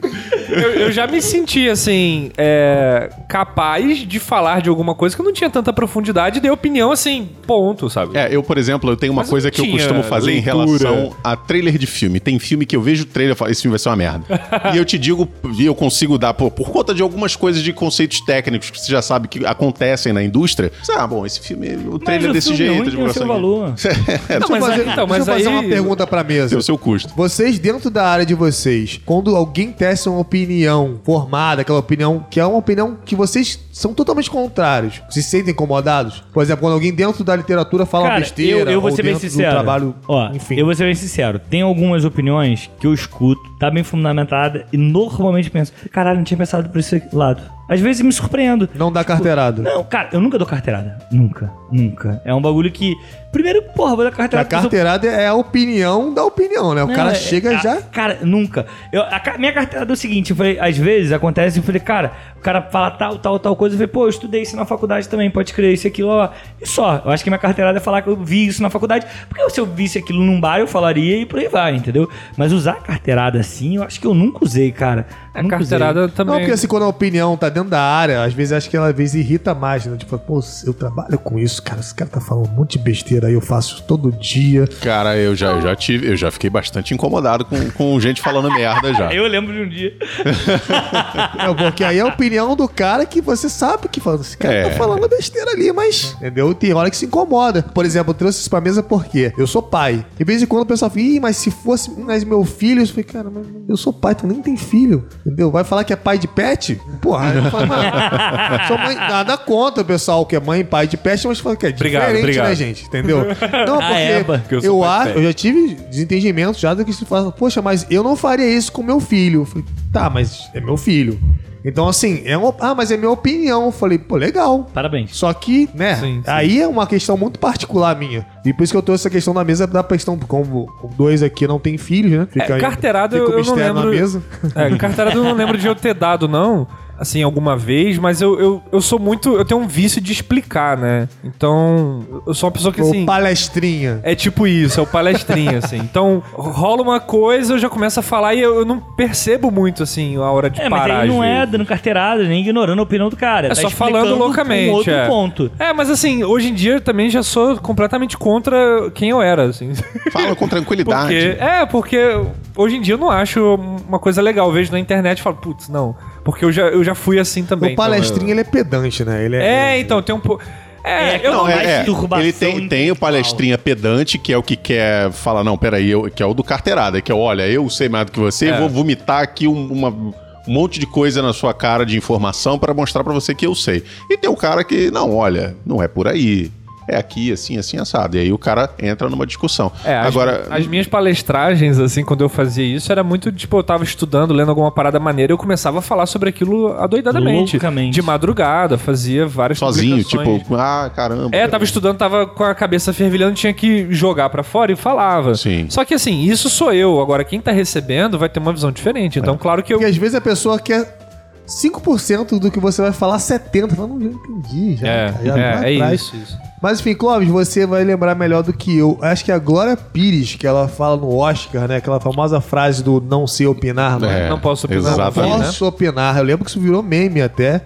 Eu, eu já me senti, assim, é, capaz de falar de alguma coisa que eu não tinha tanta profundidade e dei opinião, assim, ponto, sabe? É, eu, por exemplo, eu tenho uma Mas coisa não que eu costumo fazer em leitura. relação a trailer de filme. Tem filme que eu vejo o trailer e falo, esse filme vai ser uma merda. e eu te digo, e eu consigo dar, por, por conta de algumas coisas de conceitos técnicos que você já sabe que acontecem na indústria. Você, ah, bom, esse filme, o trailer é Mas o desse filme jeito, ruim divulgação valor. <laughs> É, Não, eu mas fazer, aí- então, deixa eu mas fazer aí- uma pergunta pra mesa. tem o seu custo. Vocês, dentro da área de vocês, quando alguém testa uma opinião formada, aquela opinião que é uma opinião que vocês são totalmente contrários, se sentem incomodados? Por exemplo, quando alguém dentro da literatura fala Cara, besteira, eu, eu vou ou ser bem dentro sincero. trabalho, Ó, enfim. eu vou ser bem sincero. Tem algumas opiniões que eu escuto, tá bem fundamentada e normalmente penso, caralho, não tinha pensado por esse lado. Às vezes me surpreendo. Não dá carteirada. Não, cara, eu nunca dou carteirada. Nunca, nunca. É um bagulho que. Primeiro, porra, vou dar A carteirada. pessoa- carteirada é a opinião da opinião, né? O Não, cara é- chega é- já. Cara, nunca. Eu, a ca- minha carteirada é o seguinte: eu falei, às vezes acontece, eu falei, cara, o cara fala tal, tal, tal coisa. Eu falei, pô, eu estudei isso na faculdade também, pode crer, isso, aquilo, ó. E só. Eu acho que minha carteirada é falar que eu vi isso na faculdade. Porque se eu visse aquilo num bar, eu falaria e por aí vai, entendeu? Mas usar carteirada assim, eu acho que eu nunca usei, cara. A Nunca usei. carteirada também. Não, porque assim, quando a opinião tá dentro da área, às vezes acho que ela às vezes irrita mais, né? Tipo, pô, eu trabalho com isso, cara, esse cara tá falando um monte de besteira aí, eu faço isso todo dia. Cara, eu já, eu já tive, eu já fiquei bastante incomodado com, com gente falando merda já. <laughs> Eu lembro de um dia. <laughs> É, porque aí é a opinião do cara que você sabe que fala, esse cara É. tá falando besteira ali, mas. Entendeu? Tem hora que se incomoda. Por exemplo, eu trouxe isso pra mesa porque eu sou pai. De vez em quando o pessoal fala, ih, mas se fosse mas meu filho, eu falei, cara, mas eu sou pai, tu nem tem filho. Entendeu? Vai falar que é pai de pet? Porra, eu falo, mano, <laughs> mãe, nada contra o pessoal que é mãe e pai de pet, mas fala que é Obrigado, diferente, obrigado. né, gente? Entendeu? Não, <laughs> Ah, é, porque eu eu, pet. eu já tive desentendimentos já do que se fala, poxa, mas eu não faria isso com meu filho. Eu falei, tá, mas é meu filho. Então, assim, é uma, ah, mas é minha opinião. Eu falei, pô, legal. Parabéns. Só que, né, Sim, sim. aí é uma questão muito particular minha. E por isso que eu trouxe essa questão na mesa da questão, como dois aqui não tem filhos, né? Fica É, aí- carteirada fica o eu, eu não lembro. na mesa. É, carteirada eu não lembro de eu ter dado, não. Assim, alguma vez, mas eu, eu, eu sou muito. Eu tenho um vício de explicar, né? Então, eu sou uma pessoa que assim. Ou palestrinha. É tipo isso, é o palestrinha, assim. <laughs> Então, rola uma coisa, eu já começo a falar e eu, eu não percebo muito, assim, a hora de É, mas parar. aí não é dando carteirada, nem ignorando a opinião do cara. É tá só falando loucamente. Um outro é. ponto. É, mas assim, hoje em dia eu também já sou completamente contra quem eu era, assim. Fala com tranquilidade. <laughs> Porque, é, porque hoje em dia eu não acho uma coisa legal. Eu vejo na internet e falo, putz, não. Porque eu já, eu já fui assim também. O palestrinha, ele é pedante, né? Ele Então, é, é, então, tem um pouco. É, É, eu não, é- mas- masturbação ele tem, tem o palestrinha pedante, que é o que quer falar, não, peraí, eu, que é o do carteirada, que é, olha, eu sei mais do que você, É. vou vomitar aqui um, uma- um monte de coisa na sua cara de informação pra mostrar pra você que eu sei. E tem o cara que, não, olha, não é por aí. É aqui, assim, assim, assado. E aí o cara entra numa discussão. É, as, Agora, as minhas palestragens, assim, quando eu fazia isso, era muito, tipo, eu tava estudando, lendo alguma parada maneira, eu começava a falar sobre aquilo adoidadamente. Loucamente. De madrugada, fazia várias sozinho, tipo, ah, caramba. É, tava estudando, tava com a cabeça fervilhando, tinha que jogar pra fora e falava. Sim. Só que assim, isso sou eu. Agora, quem tá recebendo vai ter uma visão diferente. Então, claro que eu. Porque às vezes a pessoa quer 5% do que você vai falar, 70%. Fala, não, já entendi. Já, É, já lá é, é isso, isso. Mas enfim, Clóvis, você vai lembrar melhor do que eu. Acho que é a Glória Pires, que ela fala no Oscar, né? Aquela famosa frase do não sei opinar, não é? É, Não posso opinar. Não posso opinar. Eu lembro que isso virou meme até.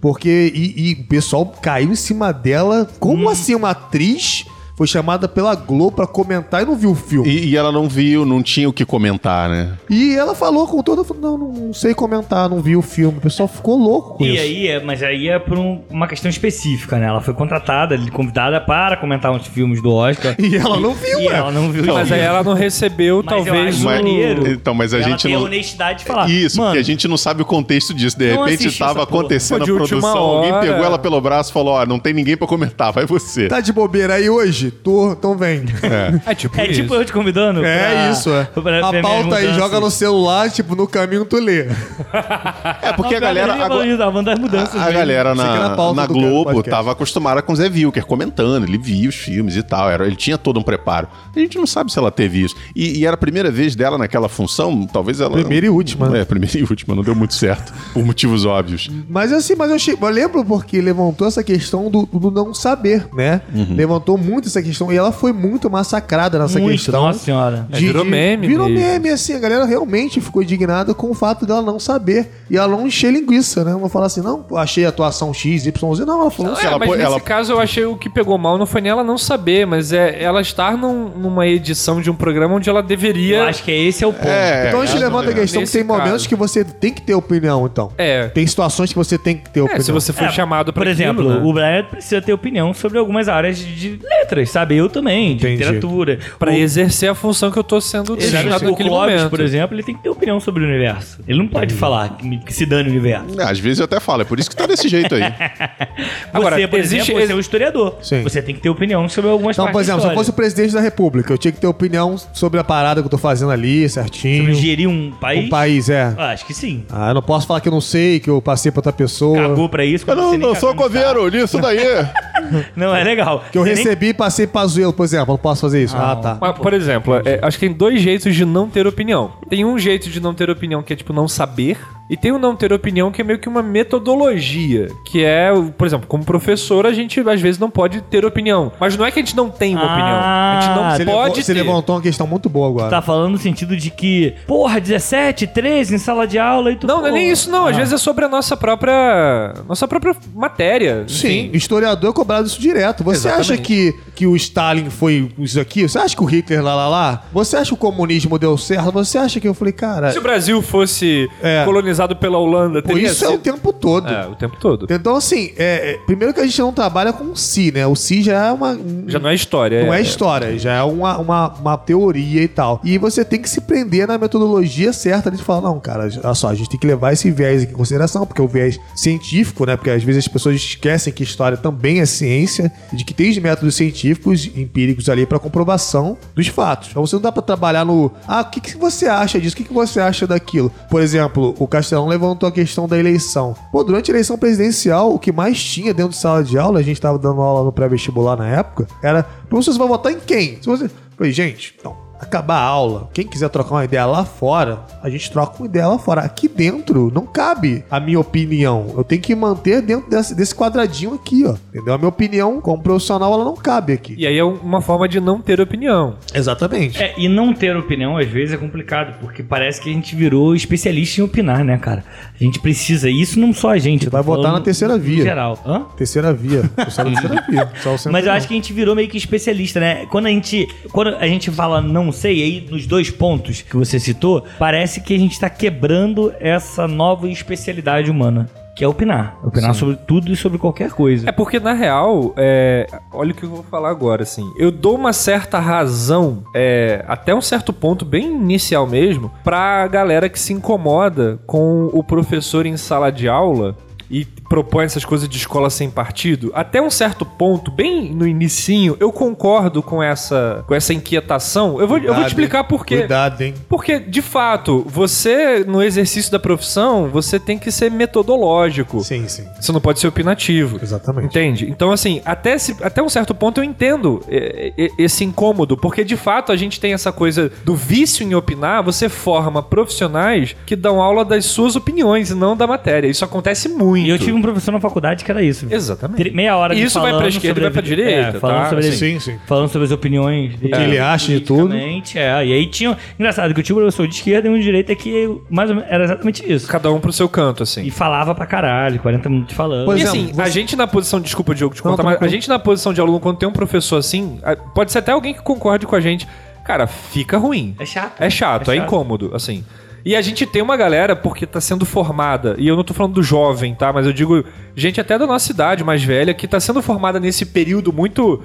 Porque. E, e o pessoal caiu em cima dela. Como assim uma atriz foi chamada pela Globo pra comentar e não viu o filme? E, e ela não viu, não tinha o que comentar, né? E, ela falou com toda. Não, não, não sei comentar, não vi o filme. O pessoal ficou louco com E isso. aí, é, mas aí é por um- uma questão específica, né? Ela foi contratada, convidada para comentar uns filmes do Oscar. E ela não viu, E ué. ela não viu Mas isso. aí ela não recebeu, Mas eu talvez. acho o- maneiro. Então, mas a ela gente tem não. a honestidade de falar. Isso, Mano, porque a gente não sabe o contexto disso. De repente assisti tava essa porra. acontecendo de a produção, alguém hora. pegou ela pelo braço e falou: Ó, não tem ninguém pra comentar, vai você. Tá de bobeira aí hoje? Tô, então vem. É tipo É isso. tipo eu te convidando. É pra- isso, é. <laughs> pra A minhas pauta aí, mudanças. joga no celular, tipo, no caminho tu lê. É, porque a Não, galera. ele agora- falando das mudanças. A, a mesmo. galera na, pauta na do Globo podcast. tava acostumada com o Zé Wilker comentando, ele via os filmes e tal, era, ele tinha todo um preparo. A gente não sabe se ela teve isso. E, e era a primeira vez dela naquela função, talvez ela. Primeira e última, né? É, primeira e última, não deu muito certo, por motivos óbvios. Mas assim, mas eu, achei, eu lembro porque levantou essa questão do, do não saber, né? Uhum. Levantou muito essa questão. E ela foi muito massacrada nessa Muito, questão. nossa senhora. É, virou meme Virou mesmo. meme, assim. A galera realmente ficou indignada com o fato dela não saber. E ela não encher linguiça, né? Vou falar assim, não, achei a atuação X, Y, Z. Não, ela falou assim. É, ela mas pô- nesse ela- caso eu achei o que pegou mal não foi nem ela não saber, mas é ela estar num- numa edição de um programa onde ela deveria. Eu acho que esse é o ponto. É, Então a gente levanta a questão que tem momentos caso. que você tem que ter opinião, então. É. Tem situações que você tem que ter opinião. É, se você for É, chamado pra Por exemplo, aquilo, né? o Brian precisa ter opinião sobre algumas áreas de, de letras, sabe? Eu também, de Entendi. literatura. Pra o, exercer a função que eu tô sendo destinado naquele Clóvis, momento. por exemplo, ele tem que ter opinião sobre o universo. Ele não pode falar que, que se dane o universo. É, Às vezes eu até falo, é por isso que tá desse jeito aí. <laughs> Agora, você, por existe- exemplo, você é um historiador. Sim. Você tem que ter opinião sobre algumas Então, por partes da exemplo, se eu fosse o presidente da república, eu tinha que ter opinião sobre a parada que eu tô fazendo ali, certinho. Sobre gerir um país? Um país, é. Ah, acho que sim. Ah, eu não posso falar que eu não sei, que eu passei pra outra pessoa. Cagou pra isso. Eu não, nem não sou coveiro nisso daí. <laughs> Não, é legal. Que eu Você nem- recebi e passei pra Zuelo, por exemplo. Eu não posso fazer isso. Ah, tá. Mas, por exemplo, é, acho que tem dois jeitos de não ter opinião. Tem um jeito de não ter opinião que é tipo não saber, e tem o não ter opinião que é meio que uma metodologia, que é, por exemplo, como professor a gente às vezes não pode ter opinião, mas não é que a gente não tem uma Ah, opinião, a gente não Você, pode levou- você levantou uma questão muito boa agora. Tá falando no sentido de que, porra, 17, 13 em sala de aula e tu. Não, não é nem isso não, às Ah. vezes é sobre a nossa própria nossa própria matéria. Sim, enfim. historiador é cobrado isso direto. Você Exatamente. acha que, que o Stalin foi isso aqui? Você acha que o Hitler lá lá lá? Você acha que o comunismo deu certo? Você acha que eu falei, cara, Se o Brasil fosse É. colonizado pela Holanda, pô, isso é o sido- tempo todo. É, o tempo todo. Então, assim, é, é, primeiro que a gente não trabalha com o si, né? O si já é uma. Já não é história. Não é história, já é uma, uma, uma teoria e tal. E você tem que se prender na metodologia certa de falar, não, cara, olha só, a gente tem que levar esse viés aqui em consideração, porque é o viés científico, né? Porque às vezes as pessoas esquecem que história também é ciência, de que tem os métodos científicos, empíricos ali pra comprovação dos fatos. Então você não dá pra trabalhar no, ah, o que, que você acha disso? O que, que você acha daquilo? Por exemplo, o Castelão levantou a questão da eleição. Pô, durante a eleição presidencial, o que mais tinha dentro de sala de aula, a gente tava dando aula no pré-vestibular na época, era, professor, você vai votar em quem? Se você... Falei, gente, então, acabar a aula, quem quiser trocar uma ideia lá fora, a gente troca uma ideia lá fora. Aqui dentro não cabe a minha opinião. Eu tenho que manter dentro desse, desse quadradinho aqui, ó. Entendeu? A minha opinião como profissional, ela não cabe aqui. E aí é uma forma de não ter opinião. Exatamente. É, e não ter opinião às vezes é complicado, porque parece que a gente virou especialista em opinar, né, cara? A gente precisa, e isso não só a gente. Vai votar na terceira via. geral. Hã? Terceira via. <laughs> Só na terceira via. Mas eu acho que a gente virou meio que especialista, né? Quando a gente, quando a gente fala não sei, aí nos dois pontos que você citou, parece que a gente tá quebrando essa nova especialidade humana, que é opinar. Opinar sobre tudo e sobre qualquer coisa. É porque, na real, é, olha o que eu vou falar agora, assim. Eu dou uma certa razão, é, até um certo ponto, bem inicial mesmo, pra galera que se incomoda com o professor em sala de aula e propõe essas coisas de escola sem partido. Até um certo ponto, bem no inicinho, eu concordo com essa, com essa inquietação. Eu vou, eu vou Cuidado, te explicar por quê. Cuidado, hein? Porque, de fato, você, no exercício da profissão, você tem que ser metodológico. Sim, sim. Você não pode ser opinativo. Exatamente. Entende? Então, assim, até, esse- até um certo ponto eu entendo é, é, esse incômodo, porque de fato a gente tem essa coisa do vício em opinar, você forma profissionais que dão aula das suas opiniões e não da matéria. Isso acontece muito. E eu tive um professor na faculdade que era isso. Exatamente. Meia hora de isso vai pra esquerda e vai pra direita, é, falando tá? sobre Sim, sim. falando sobre as opiniões dele, que ele acha de tudo. É, e aí tinha. Engraçado que eu tinha um professor de esquerda e um de direita que mais ou menos era exatamente isso. Cada um pro seu canto, assim. E falava pra caralho, 40 minutos falando. Por E exemplo, assim, você- a gente na posição, desculpa, Diogo, te contar, mas a gente na posição de aluno, quando tem um professor assim, pode ser até alguém que concorde com a gente, cara, fica ruim. É chato. É chato, é, É chato. incômodo, assim. E a gente tem uma galera, porque tá sendo formada, e eu não tô falando do jovem, tá? Mas eu digo gente até da nossa idade, mais velha, que tá sendo formada nesse período muito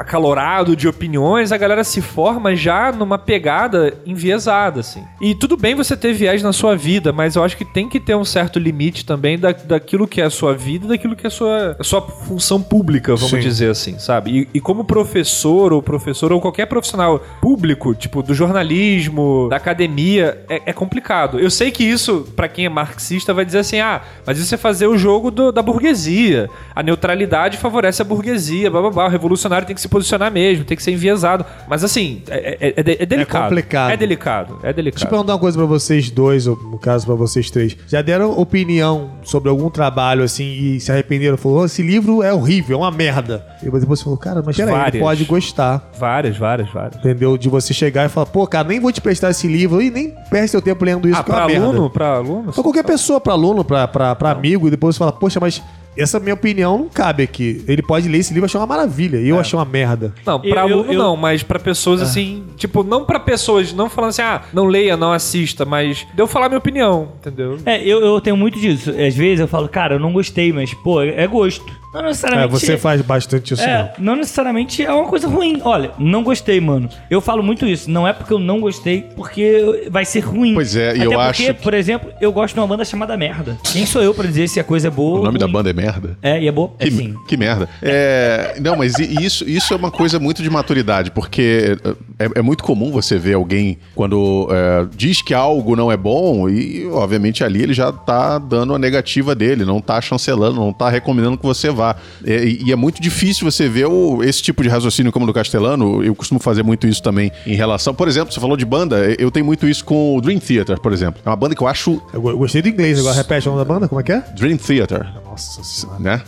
acalorado de opiniões, a galera se forma já numa pegada enviesada, assim. E tudo bem você ter viés na sua vida, mas eu acho que tem que ter um certo limite também da, daquilo que é a sua vida e daquilo que é a sua, a sua função pública, vamos Sim. dizer assim, sabe? E, e como professor ou professor ou qualquer profissional público, tipo, do jornalismo, da academia, é, é complicado. Eu sei que isso, pra quem é marxista, vai dizer assim, ah, mas isso é fazer o jogo do- da burguesia. A neutralidade favorece a burguesia, blá, blá, blá. O revolucionário tem que se posicionar mesmo, tem que ser enviesado. Mas assim, é, é- é de- é delicado. complicado. É delicado, é delicado. Deixa eu perguntar uma coisa pra vocês dois, ou no caso pra vocês três. Já deram opinião sobre algum trabalho assim e se arrependeram? Falou, "Oh, esse livro é horrível, é uma merda. E depois você falou, cara, mas peraí, Várias. pode gostar. Várias, várias, várias. Entendeu? De você chegar e falar, pô, cara, nem vou te prestar esse livro e nem perde seu tempo lendo isso, Ah, é pra merda. aluno? Pra aluno? Pra qualquer pessoa, pra aluno, pra, pra, pra amigo, e depois você fala, poxa, mas essa minha opinião não cabe aqui. Ele pode ler esse livro e achar uma maravilha, e eu achei uma merda. Não, pra Eu- aluno eu- não, mas pra pessoas assim, tipo, não pra pessoas, não falando assim, ah, não leia, não assista, mas de eu falar minha opinião, entendeu? É, eu, eu tenho muito disso. Às vezes eu falo, cara, eu não gostei, mas, pô, é gosto. Não É, necessariamente. você faz bastante isso, É, não necessariamente é uma coisa ruim. Olha, não gostei, mano. Eu falo muito isso. Não é porque eu não gostei, porque vai ser ruim. Pois é, e eu porque, acho que- por exemplo, eu gosto de uma banda chamada Merda. Quem sou eu pra dizer se a coisa é boa O nome da banda é merda? É, e é boa. É Que, sim. que merda. É, não, mas isso, isso é uma coisa muito de maturidade, porque é, é muito comum você ver alguém quando é, diz que algo não é bom e, obviamente, ali ele já tá dando a negativa dele, não tá chancelando, não tá recomendando que você vá. É, e, e é muito difícil você ver o- esse tipo de raciocínio como o do Castelano. Eu costumo fazer muito isso também em relação. Por exemplo, você falou de banda, eu tenho muito isso com o Dream Theater, por exemplo. É uma banda que eu acho eu gostei do inglês, agora repete o nome da banda, como é que é? Dream Theater. Nossa senhora. Né?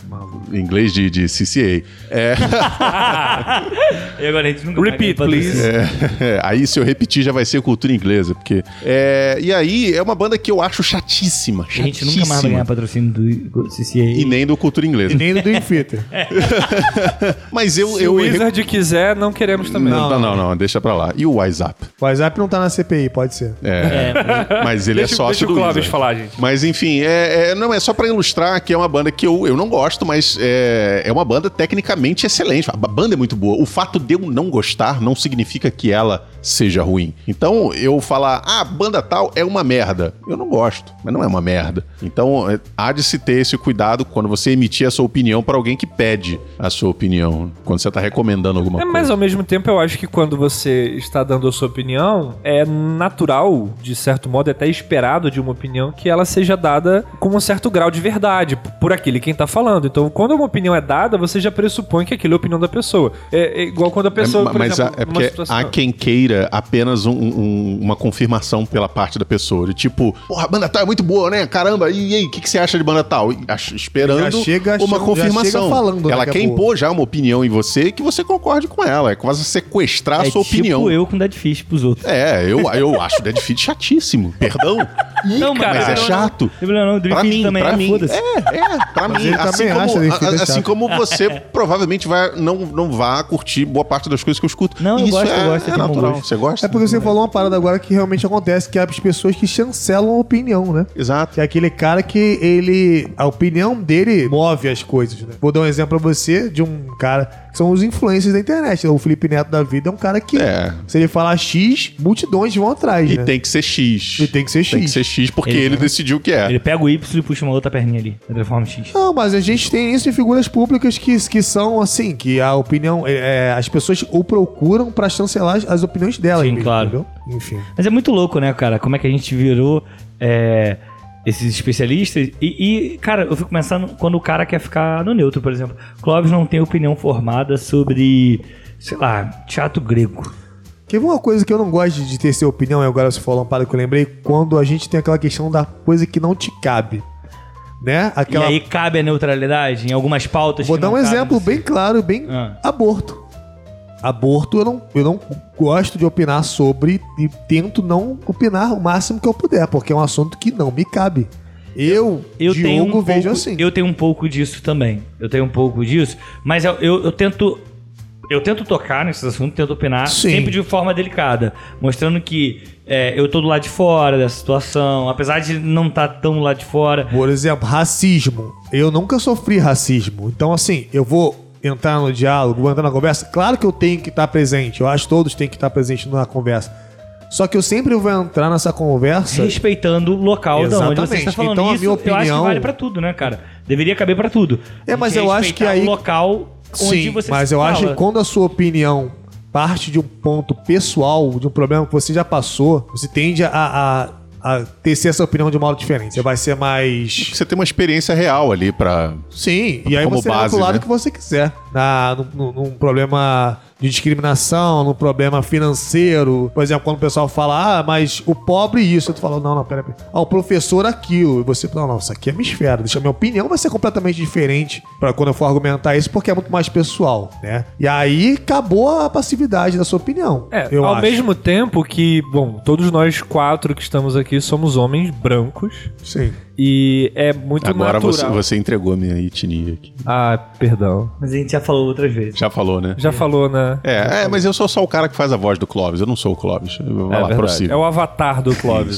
Em inglês de, de CCA. É. <laughs> E agora a gente nunca Repeat, please. É, aí se eu repetir já vai ser cultura inglesa, porque é, e aí é uma banda que eu acho chatíssima, A gente nunca mais vai chatíssima. ganhar patrocínio do CCA. e nem do cultura inglesa. E nem do Dream Theater. <laughs> <laughs> Mas eu Se eu o Wizard quiser, não queremos também. não, não, não, não, deixa pra lá. E o WhatsApp? O WhatsApp não tá na CPI, pode ser. É, mas ele Deixa, é sócio deixa o do Clóvis Wizard. falar, gente. Mas enfim, é, é- não é só pra ilustrar que é uma banda que eu, eu não gosto, mas é, é uma banda tecnicamente excelente. A banda é muito boa. O fato de eu não gostar não significa que ela seja ruim. Então eu falar, ah, banda tal é uma merda. Eu não gosto, mas não é uma merda. Então é, há de se ter esse cuidado quando você emitir a sua opinião pra alguém que pede a sua opinião. Quando você tá recomendando alguma É, coisa. mas ao mesmo tempo eu acho que quando você está dando a sua opinião, é natural, de certo modo, é até esperado de uma opinião que ela seja dada com um certo grau de verdade por aquele quem tá falando. Então, quando uma opinião é dada, você já pressupõe que aquilo é a opinião da pessoa. É, é igual quando a pessoa, É, por mas exemplo, a- é numa porque situação- há quem queira apenas um- um- uma confirmação pela parte da pessoa. De tipo, porra, a banda tal é muito boa, né? Caramba, e aí, o que, que você acha de banda tal? E ach- esperando Já chega uma confirmação. chega falando, ela que é quer impor já uma opinião em você que você concorde com ela. É quase sequestrar a É sua tipo opinião. eu com Dead Fish pros outros. É, eu, eu acho o Dead Fit chatíssimo. Perdão. Não, cara, mas é chato. Não, Pra mim, também pra é, mim. foda-se. É, é, pra mim. ele Assim como, assim como você <laughs> provavelmente vai, não, não vá curtir boa parte das coisas que eu escuto. Não, eu Isso gosto, eu é, gosto, é bom natural. gosto. Você gosta? É porque você falou uma parada agora que realmente acontece, que é as pessoas que chancelam a opinião, né? Exato. Que é aquele cara que ele. A opinião dele move as coisas, né? Vou dar um exemplo pra você de um cara que são os influencers da internet. O Felipe Neto da vida é um cara que, É. se ele falar X, multidões vão atrás, E né? tem que ser X. E tem que ser Tem que X. ser X porque Ele- ele, decidiu que é. Ele pega o Y e puxa uma outra perninha ali. Transforma em X. Não, mas a gente tem isso em figuras públicas que, que são assim, que a opinião. é, é, as pessoas o procuram pra chancelar as, as opiniões delas. Sim, mesmo, claro. entendeu? Enfim. Mas é muito louco, né, cara? Como é que a gente virou é, esses especialistas. E, e, cara, eu fico pensando quando o cara quer ficar no neutro, por exemplo. Clóvis não tem opinião formada sobre, sei lá, teatro grego. Quer ver uma coisa que eu não gosto de ter sua opinião, e agora você falou uma parada que eu lembrei, quando a gente tem aquela questão da coisa que não te cabe. Né? Aquela... E aí cabe a neutralidade em algumas pautas. Vou dar um exemplo bem claro, bem Ah. aborto. Aborto eu não, eu não gosto de opinar sobre e tento não opinar o máximo que eu puder, porque é um assunto que não me cabe. Eu, Eu Diogo, tenho um vejo pouco, assim. Eu tenho um pouco disso também. Eu tenho um pouco disso, mas eu, eu, eu tento eu tento tocar nesses assuntos, tento opinar Sim. sempre de forma delicada, mostrando que é, eu tô do lado de fora dessa situação, apesar de não estar tão do lado de fora. Por exemplo, racismo. Eu nunca sofri racismo. Então, assim, eu vou entrar no diálogo, vou entrar na conversa. Claro que eu tenho que estar presente. Eu acho que todos têm que estar presentes na conversa. Só que eu sempre vou entrar nessa conversa. Respeitando o local de onde você está falando. Então, a Isso minha eu acho que opinião- vale pra tudo, né, cara? Deveria caber pra tudo. É, mas eu acho que aí- o local Sim, você mas eu fala. acho que quando a sua opinião parte de um ponto pessoal, de um problema que você já passou, você tende a, a, a tecer essa opinião de modo diferente. Você vai ser mais. Você tem uma experiência real ali pra. Sim, e aí você leva base, pro lado né? que você quiser. Na, num- num problema de discriminação, num problema financeiro. Por exemplo, quando o pessoal fala, ah, mas o pobre isso. Tu fala, não, não, pera, pera. Ah, o professor aquilo. E você, não, não, isso aqui é minha esfera. Deixa, minha opinião vai ser completamente diferente pra quando eu for argumentar isso, porque é muito mais pessoal, né? E aí acabou a passividade da sua opinião. É, eu ao acho. mesmo tempo que, bom, todos nós quatro que estamos aqui somos homens brancos Sim. E é muito Agora natural. você, você entregou a minha etnia aqui. Ah, perdão. Mas a gente já falou outras vezes. Já falou, né? Já falou, né? É, é, mas eu sou só o cara que faz a voz do Clóvis. Eu não sou o Clóvis. Vai É lá, verdade. prossiga. É o avatar do Clóvis.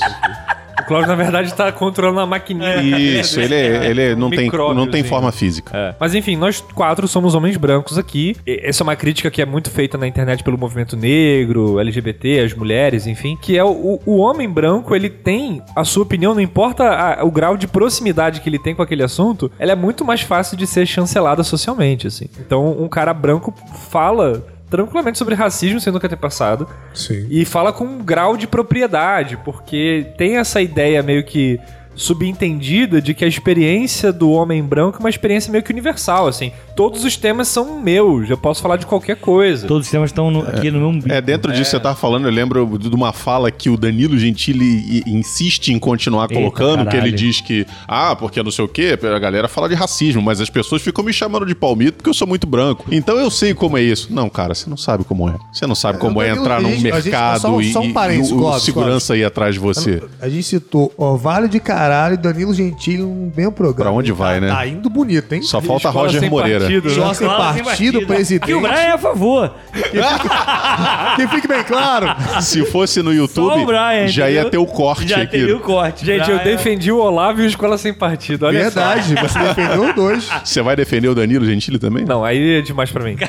Clóvis, na verdade, tá controlando a maquininha. Isso, ele, é- ele é- não, tem, não tem Micróbiozinho. forma física. É. Mas enfim, nós quatro somos homens brancos aqui. E Essa é uma crítica que é muito feita na internet pelo movimento negro, LGBT, as mulheres, enfim. Que é o, o homem branco, ele tem a sua opinião, não importa a- o grau de proximidade que ele tem com aquele assunto, ela é muito mais fácil de ser chancelada socialmente, assim. Então, um cara branco fala tranquilamente sobre racismo sem nunca ter passado. Sim. E fala com um grau de propriedade, porque tem essa ideia meio que subentendida de que a experiência do homem branco é uma experiência meio que universal, assim. Todos os temas são meus, eu posso falar de qualquer coisa. Todos os temas estão no- aqui no meu umbigo. É, dentro disso que você tava falando, eu lembro de uma fala que o Danilo Gentili insiste em continuar Eita, colocando, que ele diz que, ah, porque não sei o quê, a galera fala de racismo, mas as pessoas ficam me chamando de palmito porque eu sou muito branco. Então eu sei como é isso. Não, cara, você não sabe como é. Você não sabe como o é Danilo, entrar num a gente- mercado só e, só um e- e o segurança ir atrás de você. A gente citou Orvalho de Caralho e Danilo Gentili no mesmo programa. Pra onde Tá- vai, né? Tá indo bonito, hein? Só falta Escola Roger sem Moreira. partido, né? Só sem partido, presidente. Aqui o Brian é a favor. <laughs> Que fique bem claro. Se fosse no YouTube, Só Brian, já ia entendeu? ter o corte Já aqui. teria o corte. Gente, eu Brian- defendi o Olavo e o Escola Sem Partido, olha só. Verdade, você defendeu os dois. <laughs> Você vai defender o Danilo Gentili também? Não, aí é demais pra mim. <laughs>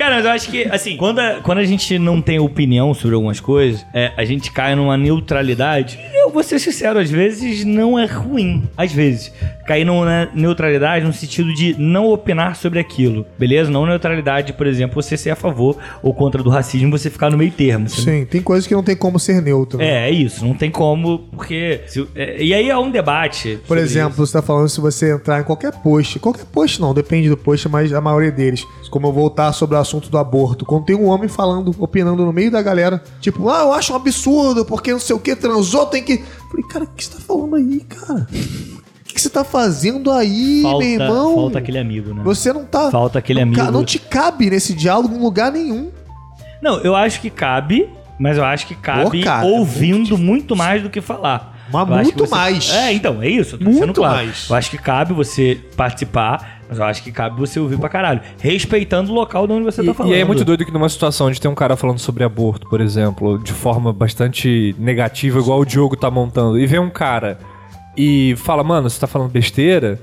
Cara, mas eu acho que, assim, quando a, quando a gente não tem opinião sobre algumas coisas, é, a gente cai numa neutralidade. E eu vou ser sincero, às vezes não é ruim. Às vezes. Cair numa neutralidade no sentido de não opinar sobre aquilo. Beleza? Não neutralidade, por exemplo, você ser a favor ou contra do racismo, você ficar no meio termo. Sim, tem coisas que não tem como ser neutro. né? É, é isso. Não tem como, porque... se- é, e aí é um debate. Por exemplo, isso. você tá falando se você entrar em qualquer post. Qualquer post não, depende do post, mas a maioria deles. Como eu voltar sobre o assunto do aborto. Quando tem um homem falando, opinando no meio da galera, tipo, ah, eu acho um absurdo, porque não sei o que, transou, tem que. Falei, cara, o que você tá falando aí, cara? O que você tá fazendo aí, falta, meu irmão? falta aquele amigo, né? Você não tá. Falta aquele não amigo. Não te cabe nesse diálogo em lugar nenhum. Não, eu acho que cabe, mas eu acho que cabe Ô, cara, ouvindo muito mais do que falar. Mas muito você- mais. É, então, é isso. eu tô Muito claro. mais. Eu acho que cabe você participar, mas eu acho que cabe você ouvir pra caralho. Respeitando o local de onde você tá E, falando. e é muito doido que numa situação onde tem um cara falando sobre aborto, por exemplo, de forma bastante negativa, igual o Diogo tá montando, e vem um cara e fala, mano, você tá falando besteira.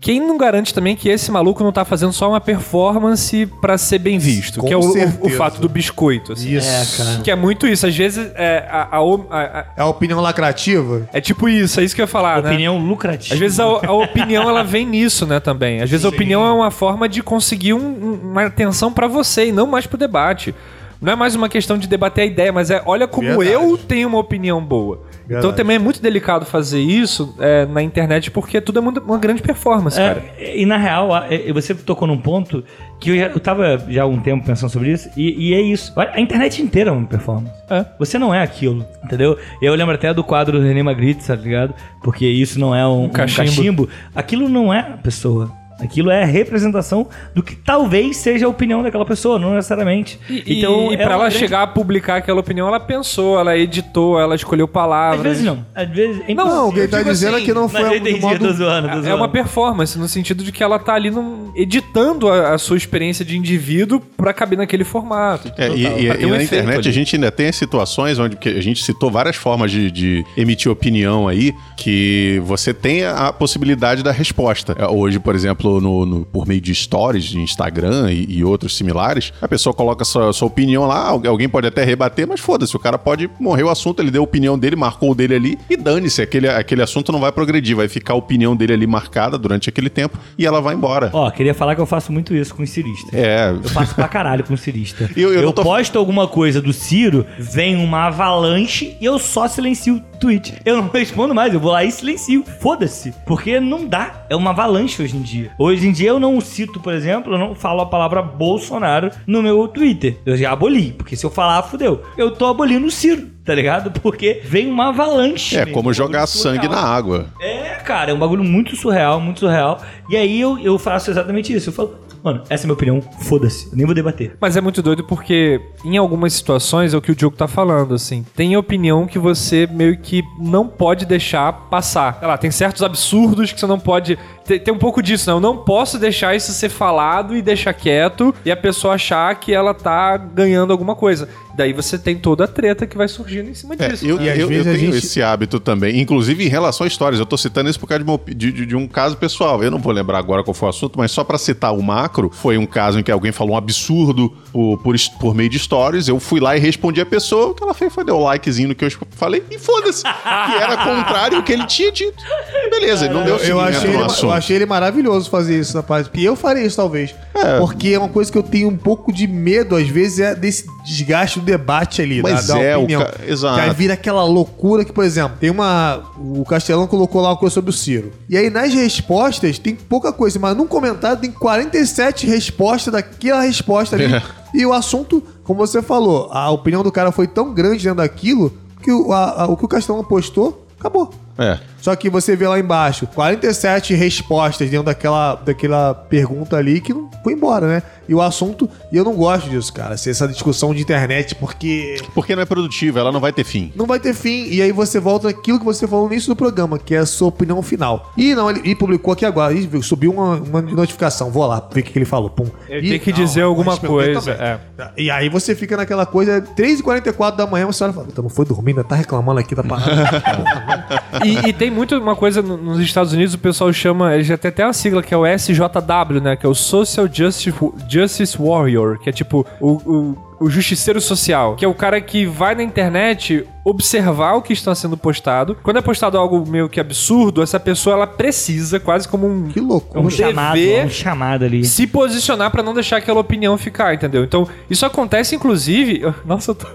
Quem não garante também que esse maluco não tá fazendo só uma performance pra ser bem visto? Com que é o, o- fato do biscoito, assim. Isso. É, cara. Que é muito isso. Às vezes é, a- a- a- a- É a opinião lacrativa? é tipo isso, é isso que eu ia falar, né? Opinião lucrativa. Às vezes a, a opinião ela vem nisso, né, também. Às vezes a opinião é uma forma de conseguir um- um- uma atenção pra você e não mais pro debate. Não é mais uma questão de debater a ideia, mas é olha como Verdade. eu tenho uma opinião boa. Então Verdade. também é muito delicado fazer isso é, na internet porque tudo é muito- uma grande performance, cara. É, e na real, é, você tocou num ponto que eu, já, eu tava já há um tempo pensando sobre isso, e, e é isso. A internet inteira é uma performance. É. Você não é aquilo, entendeu? Eu lembro até do quadro do René Magritte, tá ligado? Porque isso não é um, um cachimbo. cachimbo. Aquilo não é a pessoa. Aquilo é a representação do que talvez seja a opinião daquela pessoa, não necessariamente. E, então, e é pra uma ela grande- chegar a publicar aquela opinião, ela pensou, ela editou, ela escolheu palavras. Às vezes não. Às vezes. é Não, impossível. o que ele tá digo dizendo assim, é que não foi entendi, modo... tô zoando, tô É zoando. uma performance, no sentido de que ela tá ali num- editando a, a sua experiência de indivíduo pra caber naquele formato. É, e, Total. e- e um na internet ali. a gente ainda tem situações onde a gente citou várias formas de, de emitir opinião aí, que você tem a possibilidade da resposta. É, Hoje, por exemplo, exemplo, no, no- por meio de stories de Instagram e, e outros similares, a pessoa coloca sua, sua opinião lá, algu- alguém pode até rebater, mas foda-se, o cara pode morrer o assunto, ele deu a opinião dele, marcou o dele ali e dane-se, aquele, aquele assunto não vai progredir, vai ficar a opinião dele ali marcada durante aquele tempo e ela vai embora. Ó, queria falar que eu faço muito isso com os ciristas. É, Eu faço pra caralho com o cirista. <laughs> Eu- eu não tô- posto alguma coisa do Ciro, vem uma avalanche e eu só silencio tweet. Eu não <laughs> respondo mais, eu vou lá e silencio. Foda-se. Porque não dá. É uma avalanche hoje em dia. Hoje em dia eu não cito, por exemplo, eu não falo a palavra Bolsonaro no meu Twitter. Eu já aboli. Porque se eu falar, fudeu. Eu tô abolindo o Ciro, tá ligado? Porque vem uma avalanche. é vem como um jogar sangue surreal. na água. É, cara, é um bagulho muito surreal, muito surreal. E aí eu, eu faço exatamente isso. Eu falo, mano, essa é a minha opinião, foda-se, nem vou debater. Mas é muito doido porque, em algumas situações, é o que o Diogo tá falando, assim. Tem opinião que você meio que não pode deixar passar. Sei lá, tem certos absurdos que você não pode. Tem, tem um pouco disso, né? Eu não posso deixar isso ser falado e deixar quieto e a pessoa achar que ela tá ganhando alguma coisa. Daí você tem toda a treta que vai surgindo em cima É, disso. eu, E às eu- eu tenho gente- esse hábito também, inclusive em relação a histórias. Eu tô citando isso por causa de, uma de- de- de um caso pessoal. Eu não vou lembrar agora qual foi o assunto, mas só pra citar o macro, foi um caso em que alguém falou um absurdo por, por, por meio de stories. Eu fui lá e respondi a pessoa. O que ela fez foi dar o likezinho no que eu falei e foda-se. que era contrário ao que ele tinha dito. Beleza, ele não deu Eu seguimento achei, no ele, eu assunto. Achei ele maravilhoso fazer isso na parte. E eu faria isso, talvez. Porque é uma coisa que eu tenho um pouco de medo, às vezes, é desse desgaste do debate ali, Mas da, da é, opinião. ca- exato. Que aí vira aquela loucura que, por exemplo, tem uma. O Castelão colocou lá uma coisa sobre o Ciro. E aí nas respostas tem pouca coisa, mas num comentário tem 47 respostas daquela resposta ali. É. E o assunto, como você falou, a opinião do cara foi tão grande dentro daquilo que o, a- a- o que o Castelão postou, acabou. É. Só que você vê lá embaixo 47 respostas dentro daquela, daquela pergunta ali que não foi embora, né? E o assunto, e eu não gosto disso, cara, ser essa discussão de internet, porque Porque não é produtiva, ela não vai ter fim. não vai ter fim. E aí você volta naquilo que você falou no início do programa, que é a sua opinião final. E não, ele e publicou aqui agora, e viu, subiu uma, uma notificação. Vou lá ver o que que ele falou. Pum. Ele E- tem que não, dizer alguma coisa, é. E aí você fica naquela coisa, 3h44 da manhã, você olha e fala, "Puta, não foi dormir, ainda tá reclamando aqui da parada. <laughs> E, e tem muito uma coisa no- nos Estados Unidos, o pessoal chama, ele já tem até uma sigla que é o SJW, né? Que é o Social Justice, Justice Warrior, que é tipo o, o, o justiceiro social, que é o cara que vai na internet observar o que está sendo postado. Quando é postado algo meio que absurdo, essa pessoa ela precisa, quase como um, que loucura. É um dever chamado, é um chamado ali. se posicionar pra não deixar aquela opinião ficar, entendeu? Então, isso acontece inclusive. <laughs> Nossa, eu tô.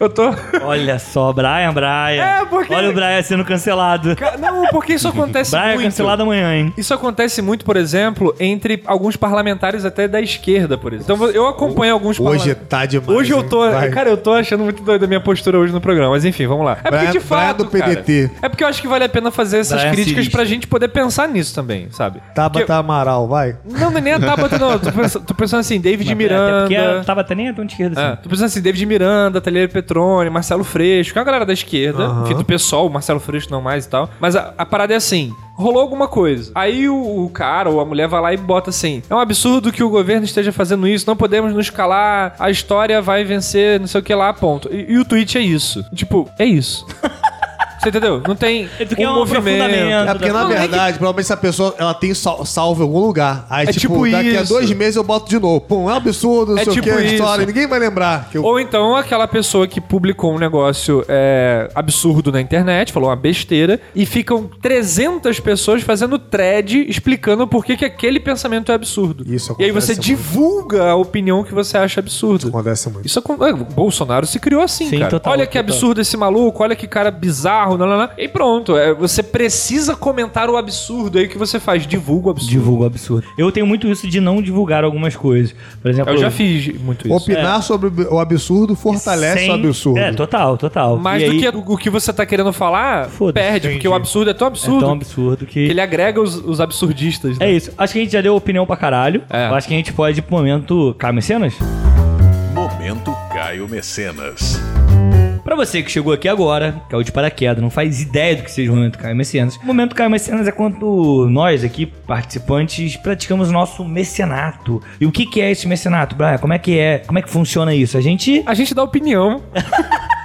Eu tô. Olha só, Brian, Brian. É, porque- Olha o Brian sendo cancelado. Não, porque isso <laughs> acontece Brian é muito. cancelado amanhã, hein? Isso acontece muito, por exemplo, entre alguns parlamentares até da esquerda, por exemplo. Então eu acompanho alguns Hoje parlamentares. tá demais. Hoje eu hein? tô. Vai. Cara, eu tô achando muito doido a minha postura hoje no programa. Mas enfim, vamos lá. É porque de fato. Do PDT. cara, é porque eu acho que vale a pena fazer essas Brian críticas cirista. pra gente poder pensar nisso também, sabe? Tabata Porque- Amaral, vai. Não, não é nem a Tabata, não. Tô pensando, tô pensando assim, David Até porque Miranda. a Tabata nem é tão de esquerda É, assim. tô pensando assim, David Miranda, Talier Petrone, Marcelo Freixo, que é uma galera da esquerda, Aham. enfim, do PSOL, o Marcelo Freixo não mais e tal. Mas a, a parada é assim. Rolou alguma coisa. Aí o, o cara ou a mulher vai lá e bota assim: é um absurdo que o governo esteja fazendo isso, não podemos nos calar, a história vai vencer, não sei o que lá, ponto. E, e o tweet é isso. Tipo, é isso. <laughs> Você entendeu? Não tem É é um um movimento. É porque, na verdade, provavelmente essa pessoa ela tem sal- salvo em algum lugar. Aí, É tipo, tipo daqui a isso. dois meses eu boto de novo. Pum, é um absurdo, não É sei tipo o que, isso. história. Ninguém vai lembrar. Que eu... Ou então aquela pessoa que publicou um negócio é, absurdo na internet, falou uma besteira, e ficam 300 pessoas fazendo thread explicando por que, que aquele pensamento é absurdo. Isso e aí você acontece muito. divulga a opinião que você acha absurda. Acontece muito. Isso é, Bolsonaro se criou assim, Sim, cara. total, olha que total. absurdo esse maluco, olha que cara bizarro, não, não, não. E pronto, é, você precisa comentar o absurdo. Aí o que você faz? Divulga o absurdo. Divulgo absurdo. Eu tenho muito isso de não divulgar algumas coisas. Por exemplo, Eu já fiz muito isso. Opinar sobre o absurdo fortalece sem- o absurdo. É, total, total. Mais E do aí, que o que você tá querendo falar, perde, porque o absurdo é tão é absurdo tão absurdo que... que ele agrega os, os absurdistas. É né? isso. Acho que a gente já deu opinião pra caralho. É. Eu acho que a gente pode ir pro momento Carmen Cenas. Momento Caio Mecenas. Pra você que chegou aqui agora, que é o de paraquedas, não faz ideia do que seja o Momento Caio Mecenas. O Momento Caio Mecenas é quando nós aqui, participantes, praticamos nosso mecenato. E o que que é esse mecenato, Brian? Como é que é? Como é que funciona isso? A gente... A gente dá opinião <laughs>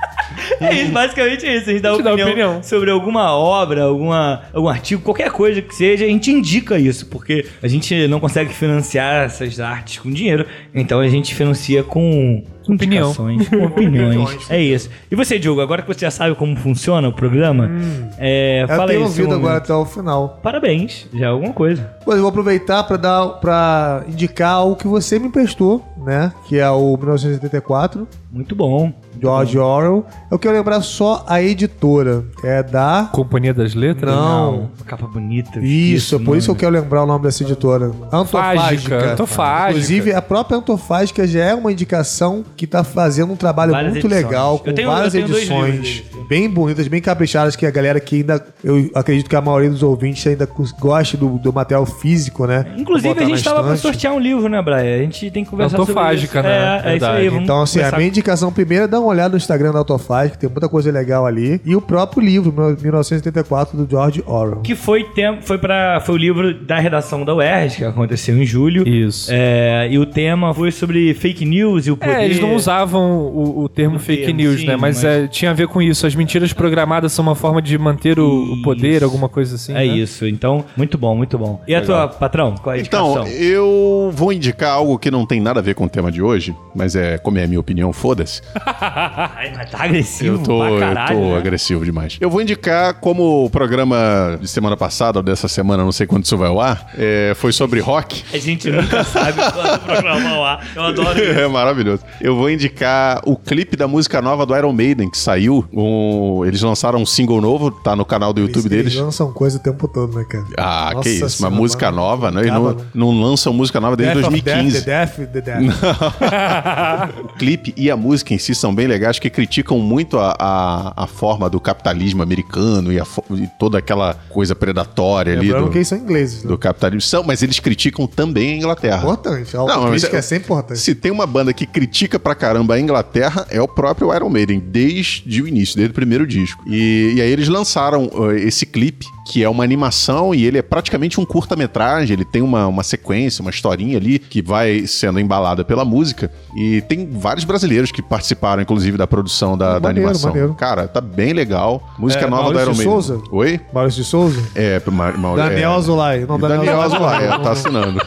É isso, basicamente é isso. A gente dá, A gente dá opinião, opinião. sobre alguma obra, alguma, algum artigo, qualquer coisa que seja, a gente indica isso, porque a gente não consegue financiar essas artes com dinheiro, então a gente financia com. Opinião. opiniões. Opiniões. é isso. E você, Diogo, agora que você já sabe como funciona o programa, é, Eu fala aí. tenho o seu ouvido agora até o final. Parabéns, já é alguma coisa. Mas eu vou aproveitar para dar para indicar o que você me emprestou, né? Que é o 1984, Muito bom. George Orwell. Eu quero lembrar só a editora. É da. Companhia das Letras? Não. Capa bonita. Isso, por isso que eu quero lembrar o nome dessa editora. Antofágica. Antofágica. Antofágica. Inclusive, a própria Antofágica já é uma indicação que tá fazendo um trabalho Várias muito edições. legal, com tenho- várias edições bem bonitas, bem caprichadas, que a galera que ainda. Eu acredito que a maioria dos ouvintes ainda gosta do, do material físico, né? Inclusive, a gente tava pra estante. sortear um livro, né, Brian? A gente tem que conversar sobre Autofágica, isso. né? É, é isso Verdade. aí. Vamos Então, assim, a minha indicação primeira é dar uma olhada no Instagram da Autofágica, que tem muita coisa legal ali. E o próprio livro, 1984, do George Orwell. Que foi tempo, foi para foi o livro da redação da UERJ, que aconteceu em julho. Isso. É, e o tema foi sobre fake news e o poder. É, eles não usavam o, o termo O fake termo, news, sim, né? Mas, mas- é, tinha a ver com isso. As mentiras programadas são uma forma de manter o, o poder, alguma coisa assim. É né? isso. Então, muito bom, muito bom. E a tua, patrão, qual é a Então, indicação? eu vou indicar algo que não tem nada a ver com o tema de hoje, mas é, como é a minha opinião, foda-se. <laughs> Ai, mas tá agressivo Eu tô, pra eu caralho, tô né? agressivo demais. Eu vou indicar como o programa de semana passada ou dessa semana, não sei quando isso vai ao ar, é, foi sobre rock. A gente nunca <laughs> sabe quando o programa ao ar. Eu adoro isso. É maravilhoso. Eu vou indicar o clipe da música nova do Iron Maiden, que saiu. Um- eles lançaram um single novo, tá no canal do YouTube Eles deles. lançam coisa o tempo todo, né, cara? Ah, Nossa que isso. Uma música mano. nova, né? Eles não, né? não lançam música nova desde Death of 2015. Death, The Death, The Death. <laughs> O clipe e a música em si são bem legais, que criticam muito a, a, a forma do capitalismo americano e, a e toda aquela coisa predatória ali Lembrando do, que são ingleses, né? do capitalismo. São, mas eles criticam também a Inglaterra. Importante. A Não, mas autocrítica é- é sempre importante. Se tem uma banda que critica pra caramba a Inglaterra, é o próprio Iron Maiden, desde o início, desde o primeiro disco. E, e aí eles lançaram uh, esse clipe, que é uma animação, e ele é praticamente um curta-metragem, ele tem uma, uma sequência, uma historinha ali, que vai sendo embalada pela música. E tem vários brasileiros que participaram, inclusive, da produção da, da Maneiro, animação. maneiro. Cara, tá bem legal. Música É, nova do Maurício Iron Maiden. Souza? Oi? Maurício de Souza? É, Ma Ma Daniel é, Azulay. Não, Daniel Azulay, é, tá assinando.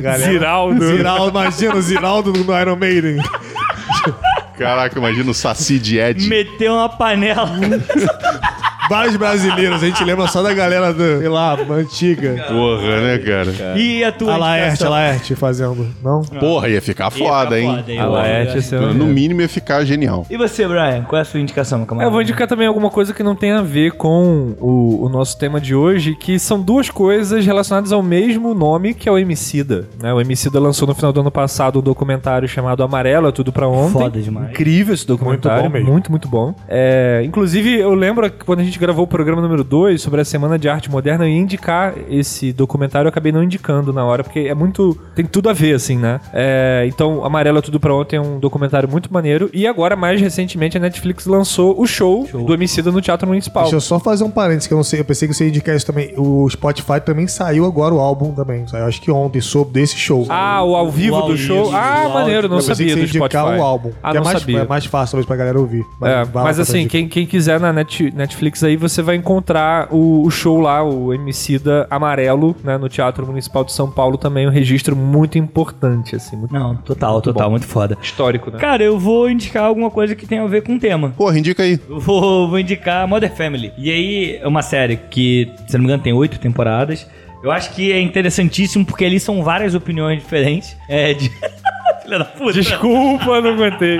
Galera. Ziraldo. Ziraldo, imagina o Ziraldo no Iron Maiden. Caraca, imagina o Saci de Ed. Meteu uma panela. <laughs> Vários brasileiros, a gente lembra só da galera, do, sei lá, antiga. Porra, né, cara? E a tua A Laerte, a? Laerte fazendo, não? Porra, ia ficar Ia foda, hein? foda, hein? A Laerte, esse é o- No mínimo ia ficar genial. E você, Brian? Qual é a sua indicação, meu camarada? Eu vou indicar também alguma coisa que não tem a ver com o, o nosso tema de hoje, que são duas coisas relacionadas ao mesmo nome, que é o Emicida. Né? O Emicida lançou no final do ano passado um documentário chamado Amarelo, é Tudo Pra Ontem. Foda demais. Incrível esse documentário. Muito bom mesmo. Muito, muito bom. É, inclusive, eu lembro que quando a gente gravou o programa número 2 sobre a Semana de Arte Moderna, eu ia indicar esse documentário, eu acabei não indicando na hora, porque é muito... tem tudo a ver, assim, né? É, então, Amarelo é Tudo Pra Ontem é um documentário muito maneiro. E agora, mais recentemente, a Netflix lançou o show, do Emicida no Teatro Municipal. Deixa eu só fazer um parênteses que eu não sei, eu pensei que você ia indicar isso também. O Spotify também saiu agora o álbum também. Saiu acho que ontem, soube desse show. Ah, o ao vivo O ao do show? vivo, ah, maneiro, não eu pensei sabia que do você ia indicar Spotify. o álbum. Ah, que é não mais, sabia. É mais fácil, talvez, pra galera ouvir. É, vai lá mas assim, quem, quem quiser na Net- Netflix aí, você vai encontrar o, o show lá, o Emicida Amarelo, né, no Teatro Municipal de São Paulo também, um registro muito importante, assim, muito Não, total, total, muito foda. histórico, né? Cara, eu vou indicar alguma coisa que tem a ver com o tema. Porra, indica aí. Eu Vou, vou indicar Modern Family. E aí, é uma série que, se não me engano, tem oito temporadas. Eu acho que é interessantíssimo porque ali são várias opiniões diferentes. É de. <laughs> Filha da puta. Desculpa, não aguentei.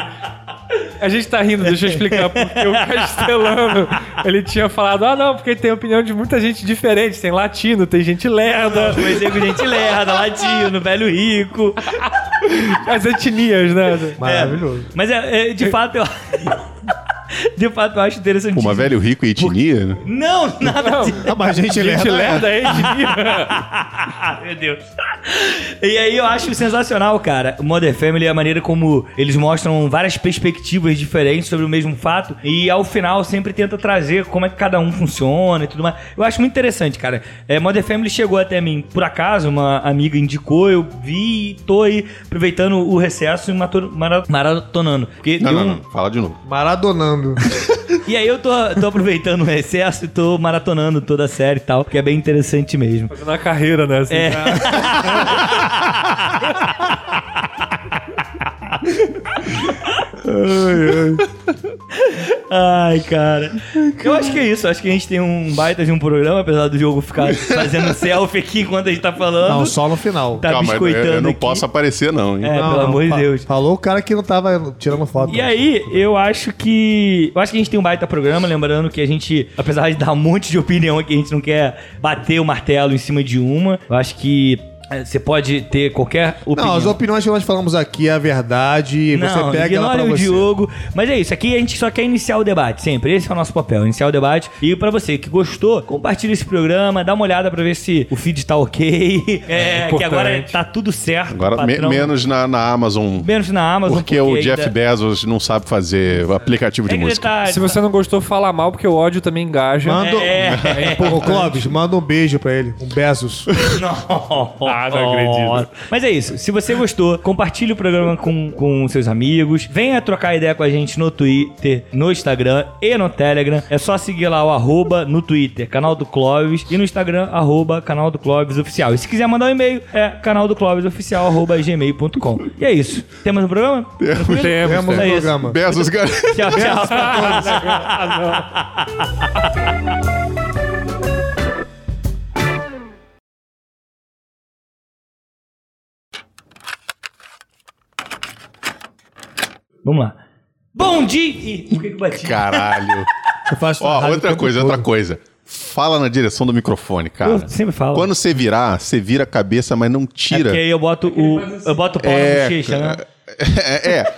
A gente tá rindo, deixa eu explicar porque o Castelano, ele tinha falado, ah não, porque tem opinião de muita gente diferente, tem latino, tem gente lerda, Comecei com gente lerda, latino, velho rico. as etnias, né? Maravilhoso. Mas é, é, de fato eu. <laughs> De fato, eu acho interessantíssimo. Pô, mas velho rico e etnia, né? Não, nada disso. Ah, mas gente, Gente lerda, é etnia. <laughs> Meu Deus. E aí eu acho sensacional, cara. O Modern Family é a maneira como eles mostram várias perspectivas diferentes sobre o mesmo fato. E ao final sempre tenta trazer como é que cada um funciona e tudo mais. Eu acho muito interessante, cara. É, Modern Family chegou até mim, por acaso, uma amiga indicou, eu vi e tô aí aproveitando o recesso e maratonando. Porque Não, não, um- não. Fala de novo. Maradonando. <laughs> E aí eu tô, tô aproveitando o recesso e tô maratonando toda a série e tal, que é bem interessante mesmo. Fazendo a carreira, né? assim. É. <laughs> Ai, <laughs> cara. Eu acho que é isso. Acho que a gente tem um baita de um programa, apesar do jogo ficar fazendo <laughs> selfie aqui enquanto a gente tá falando. Não, só no final. Tá Calma, eu, biscoitando eu não aqui. posso aparecer, não, hein? É, Não, pelo não, amor de Deus. Falou o cara que não tava tirando foto. E aí, eu acho que. Eu acho que a gente tem um baita programa, lembrando que a gente, apesar de dar um monte de opinião aqui, a gente não quer bater o martelo em cima de uma. Eu acho que você pode ter qualquer opinião. Não, as opiniões que nós falamos aqui é a verdade. Não, você pega ela pra o você. Diogo. Mas é isso, aqui a gente só quer iniciar o debate, sempre. Esse é o nosso papel, iniciar o debate. E pra você que gostou, compartilha esse programa, dá uma olhada pra ver se o feed tá ok. <laughs> É, que importante. agora tá tudo certo. Agora, me- menos na, na Amazon. menos na Amazon. Porque o Jeff ainda- Bezos não sabe fazer aplicativo de É que música. tá- Se você não gostou, fala mal, porque o ódio também engaja. Manda, É, é, Ô, Clóvis, manda um beijo pra ele. Um Bezos. <laughs> Não, Ah, não acredito. Mas é isso. Se você gostou, compartilhe o programa com, com seus amigos. Venha trocar ideia com a gente no Twitter, no Instagram e no Telegram. É só seguir lá o arroba no Twitter, canal do Clóvis, e no Instagram, arroba canal do Clóvis Oficial. E se quiser mandar um e-mail, é canal do Clóvis Oficial, arroba gmail.com. E é isso. Temos um programa? Tranquilo? Temos, Temos É um isso. programa. Bezos, cara. <laughs> Tchau, tchau. <laughs> <laughs> Vamos lá. Bom dia! Ih, por que que eu bati? Caralho. <laughs> Eu faço Ó, outra coisa, outra coisa. Fala na direção do microfone, cara. Eu sempre falo. Quando você virar, você vira a cabeça, mas não É tira. porque aí eu boto o, eu boto o pau na bochecha, né? <laughs> É, é.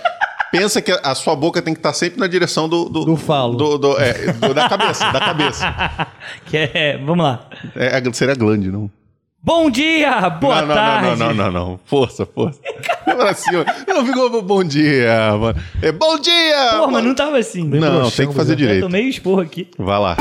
Pensa que a sua boca tem que estar sempre na direção do... Do, Do falo. do- do- é, do- da cabeça, da cabeça. <laughs> Que é, vamos lá. É, seria glande, não? Bom dia, boa não, não, tarde. não, não, não, não, não. Força, força. Cima. Não ficou bom dia, mano. É bom dia! Porra, mas não tava assim. Não, tem que fazer Eu direito. tomei esporro aqui. Vai lá.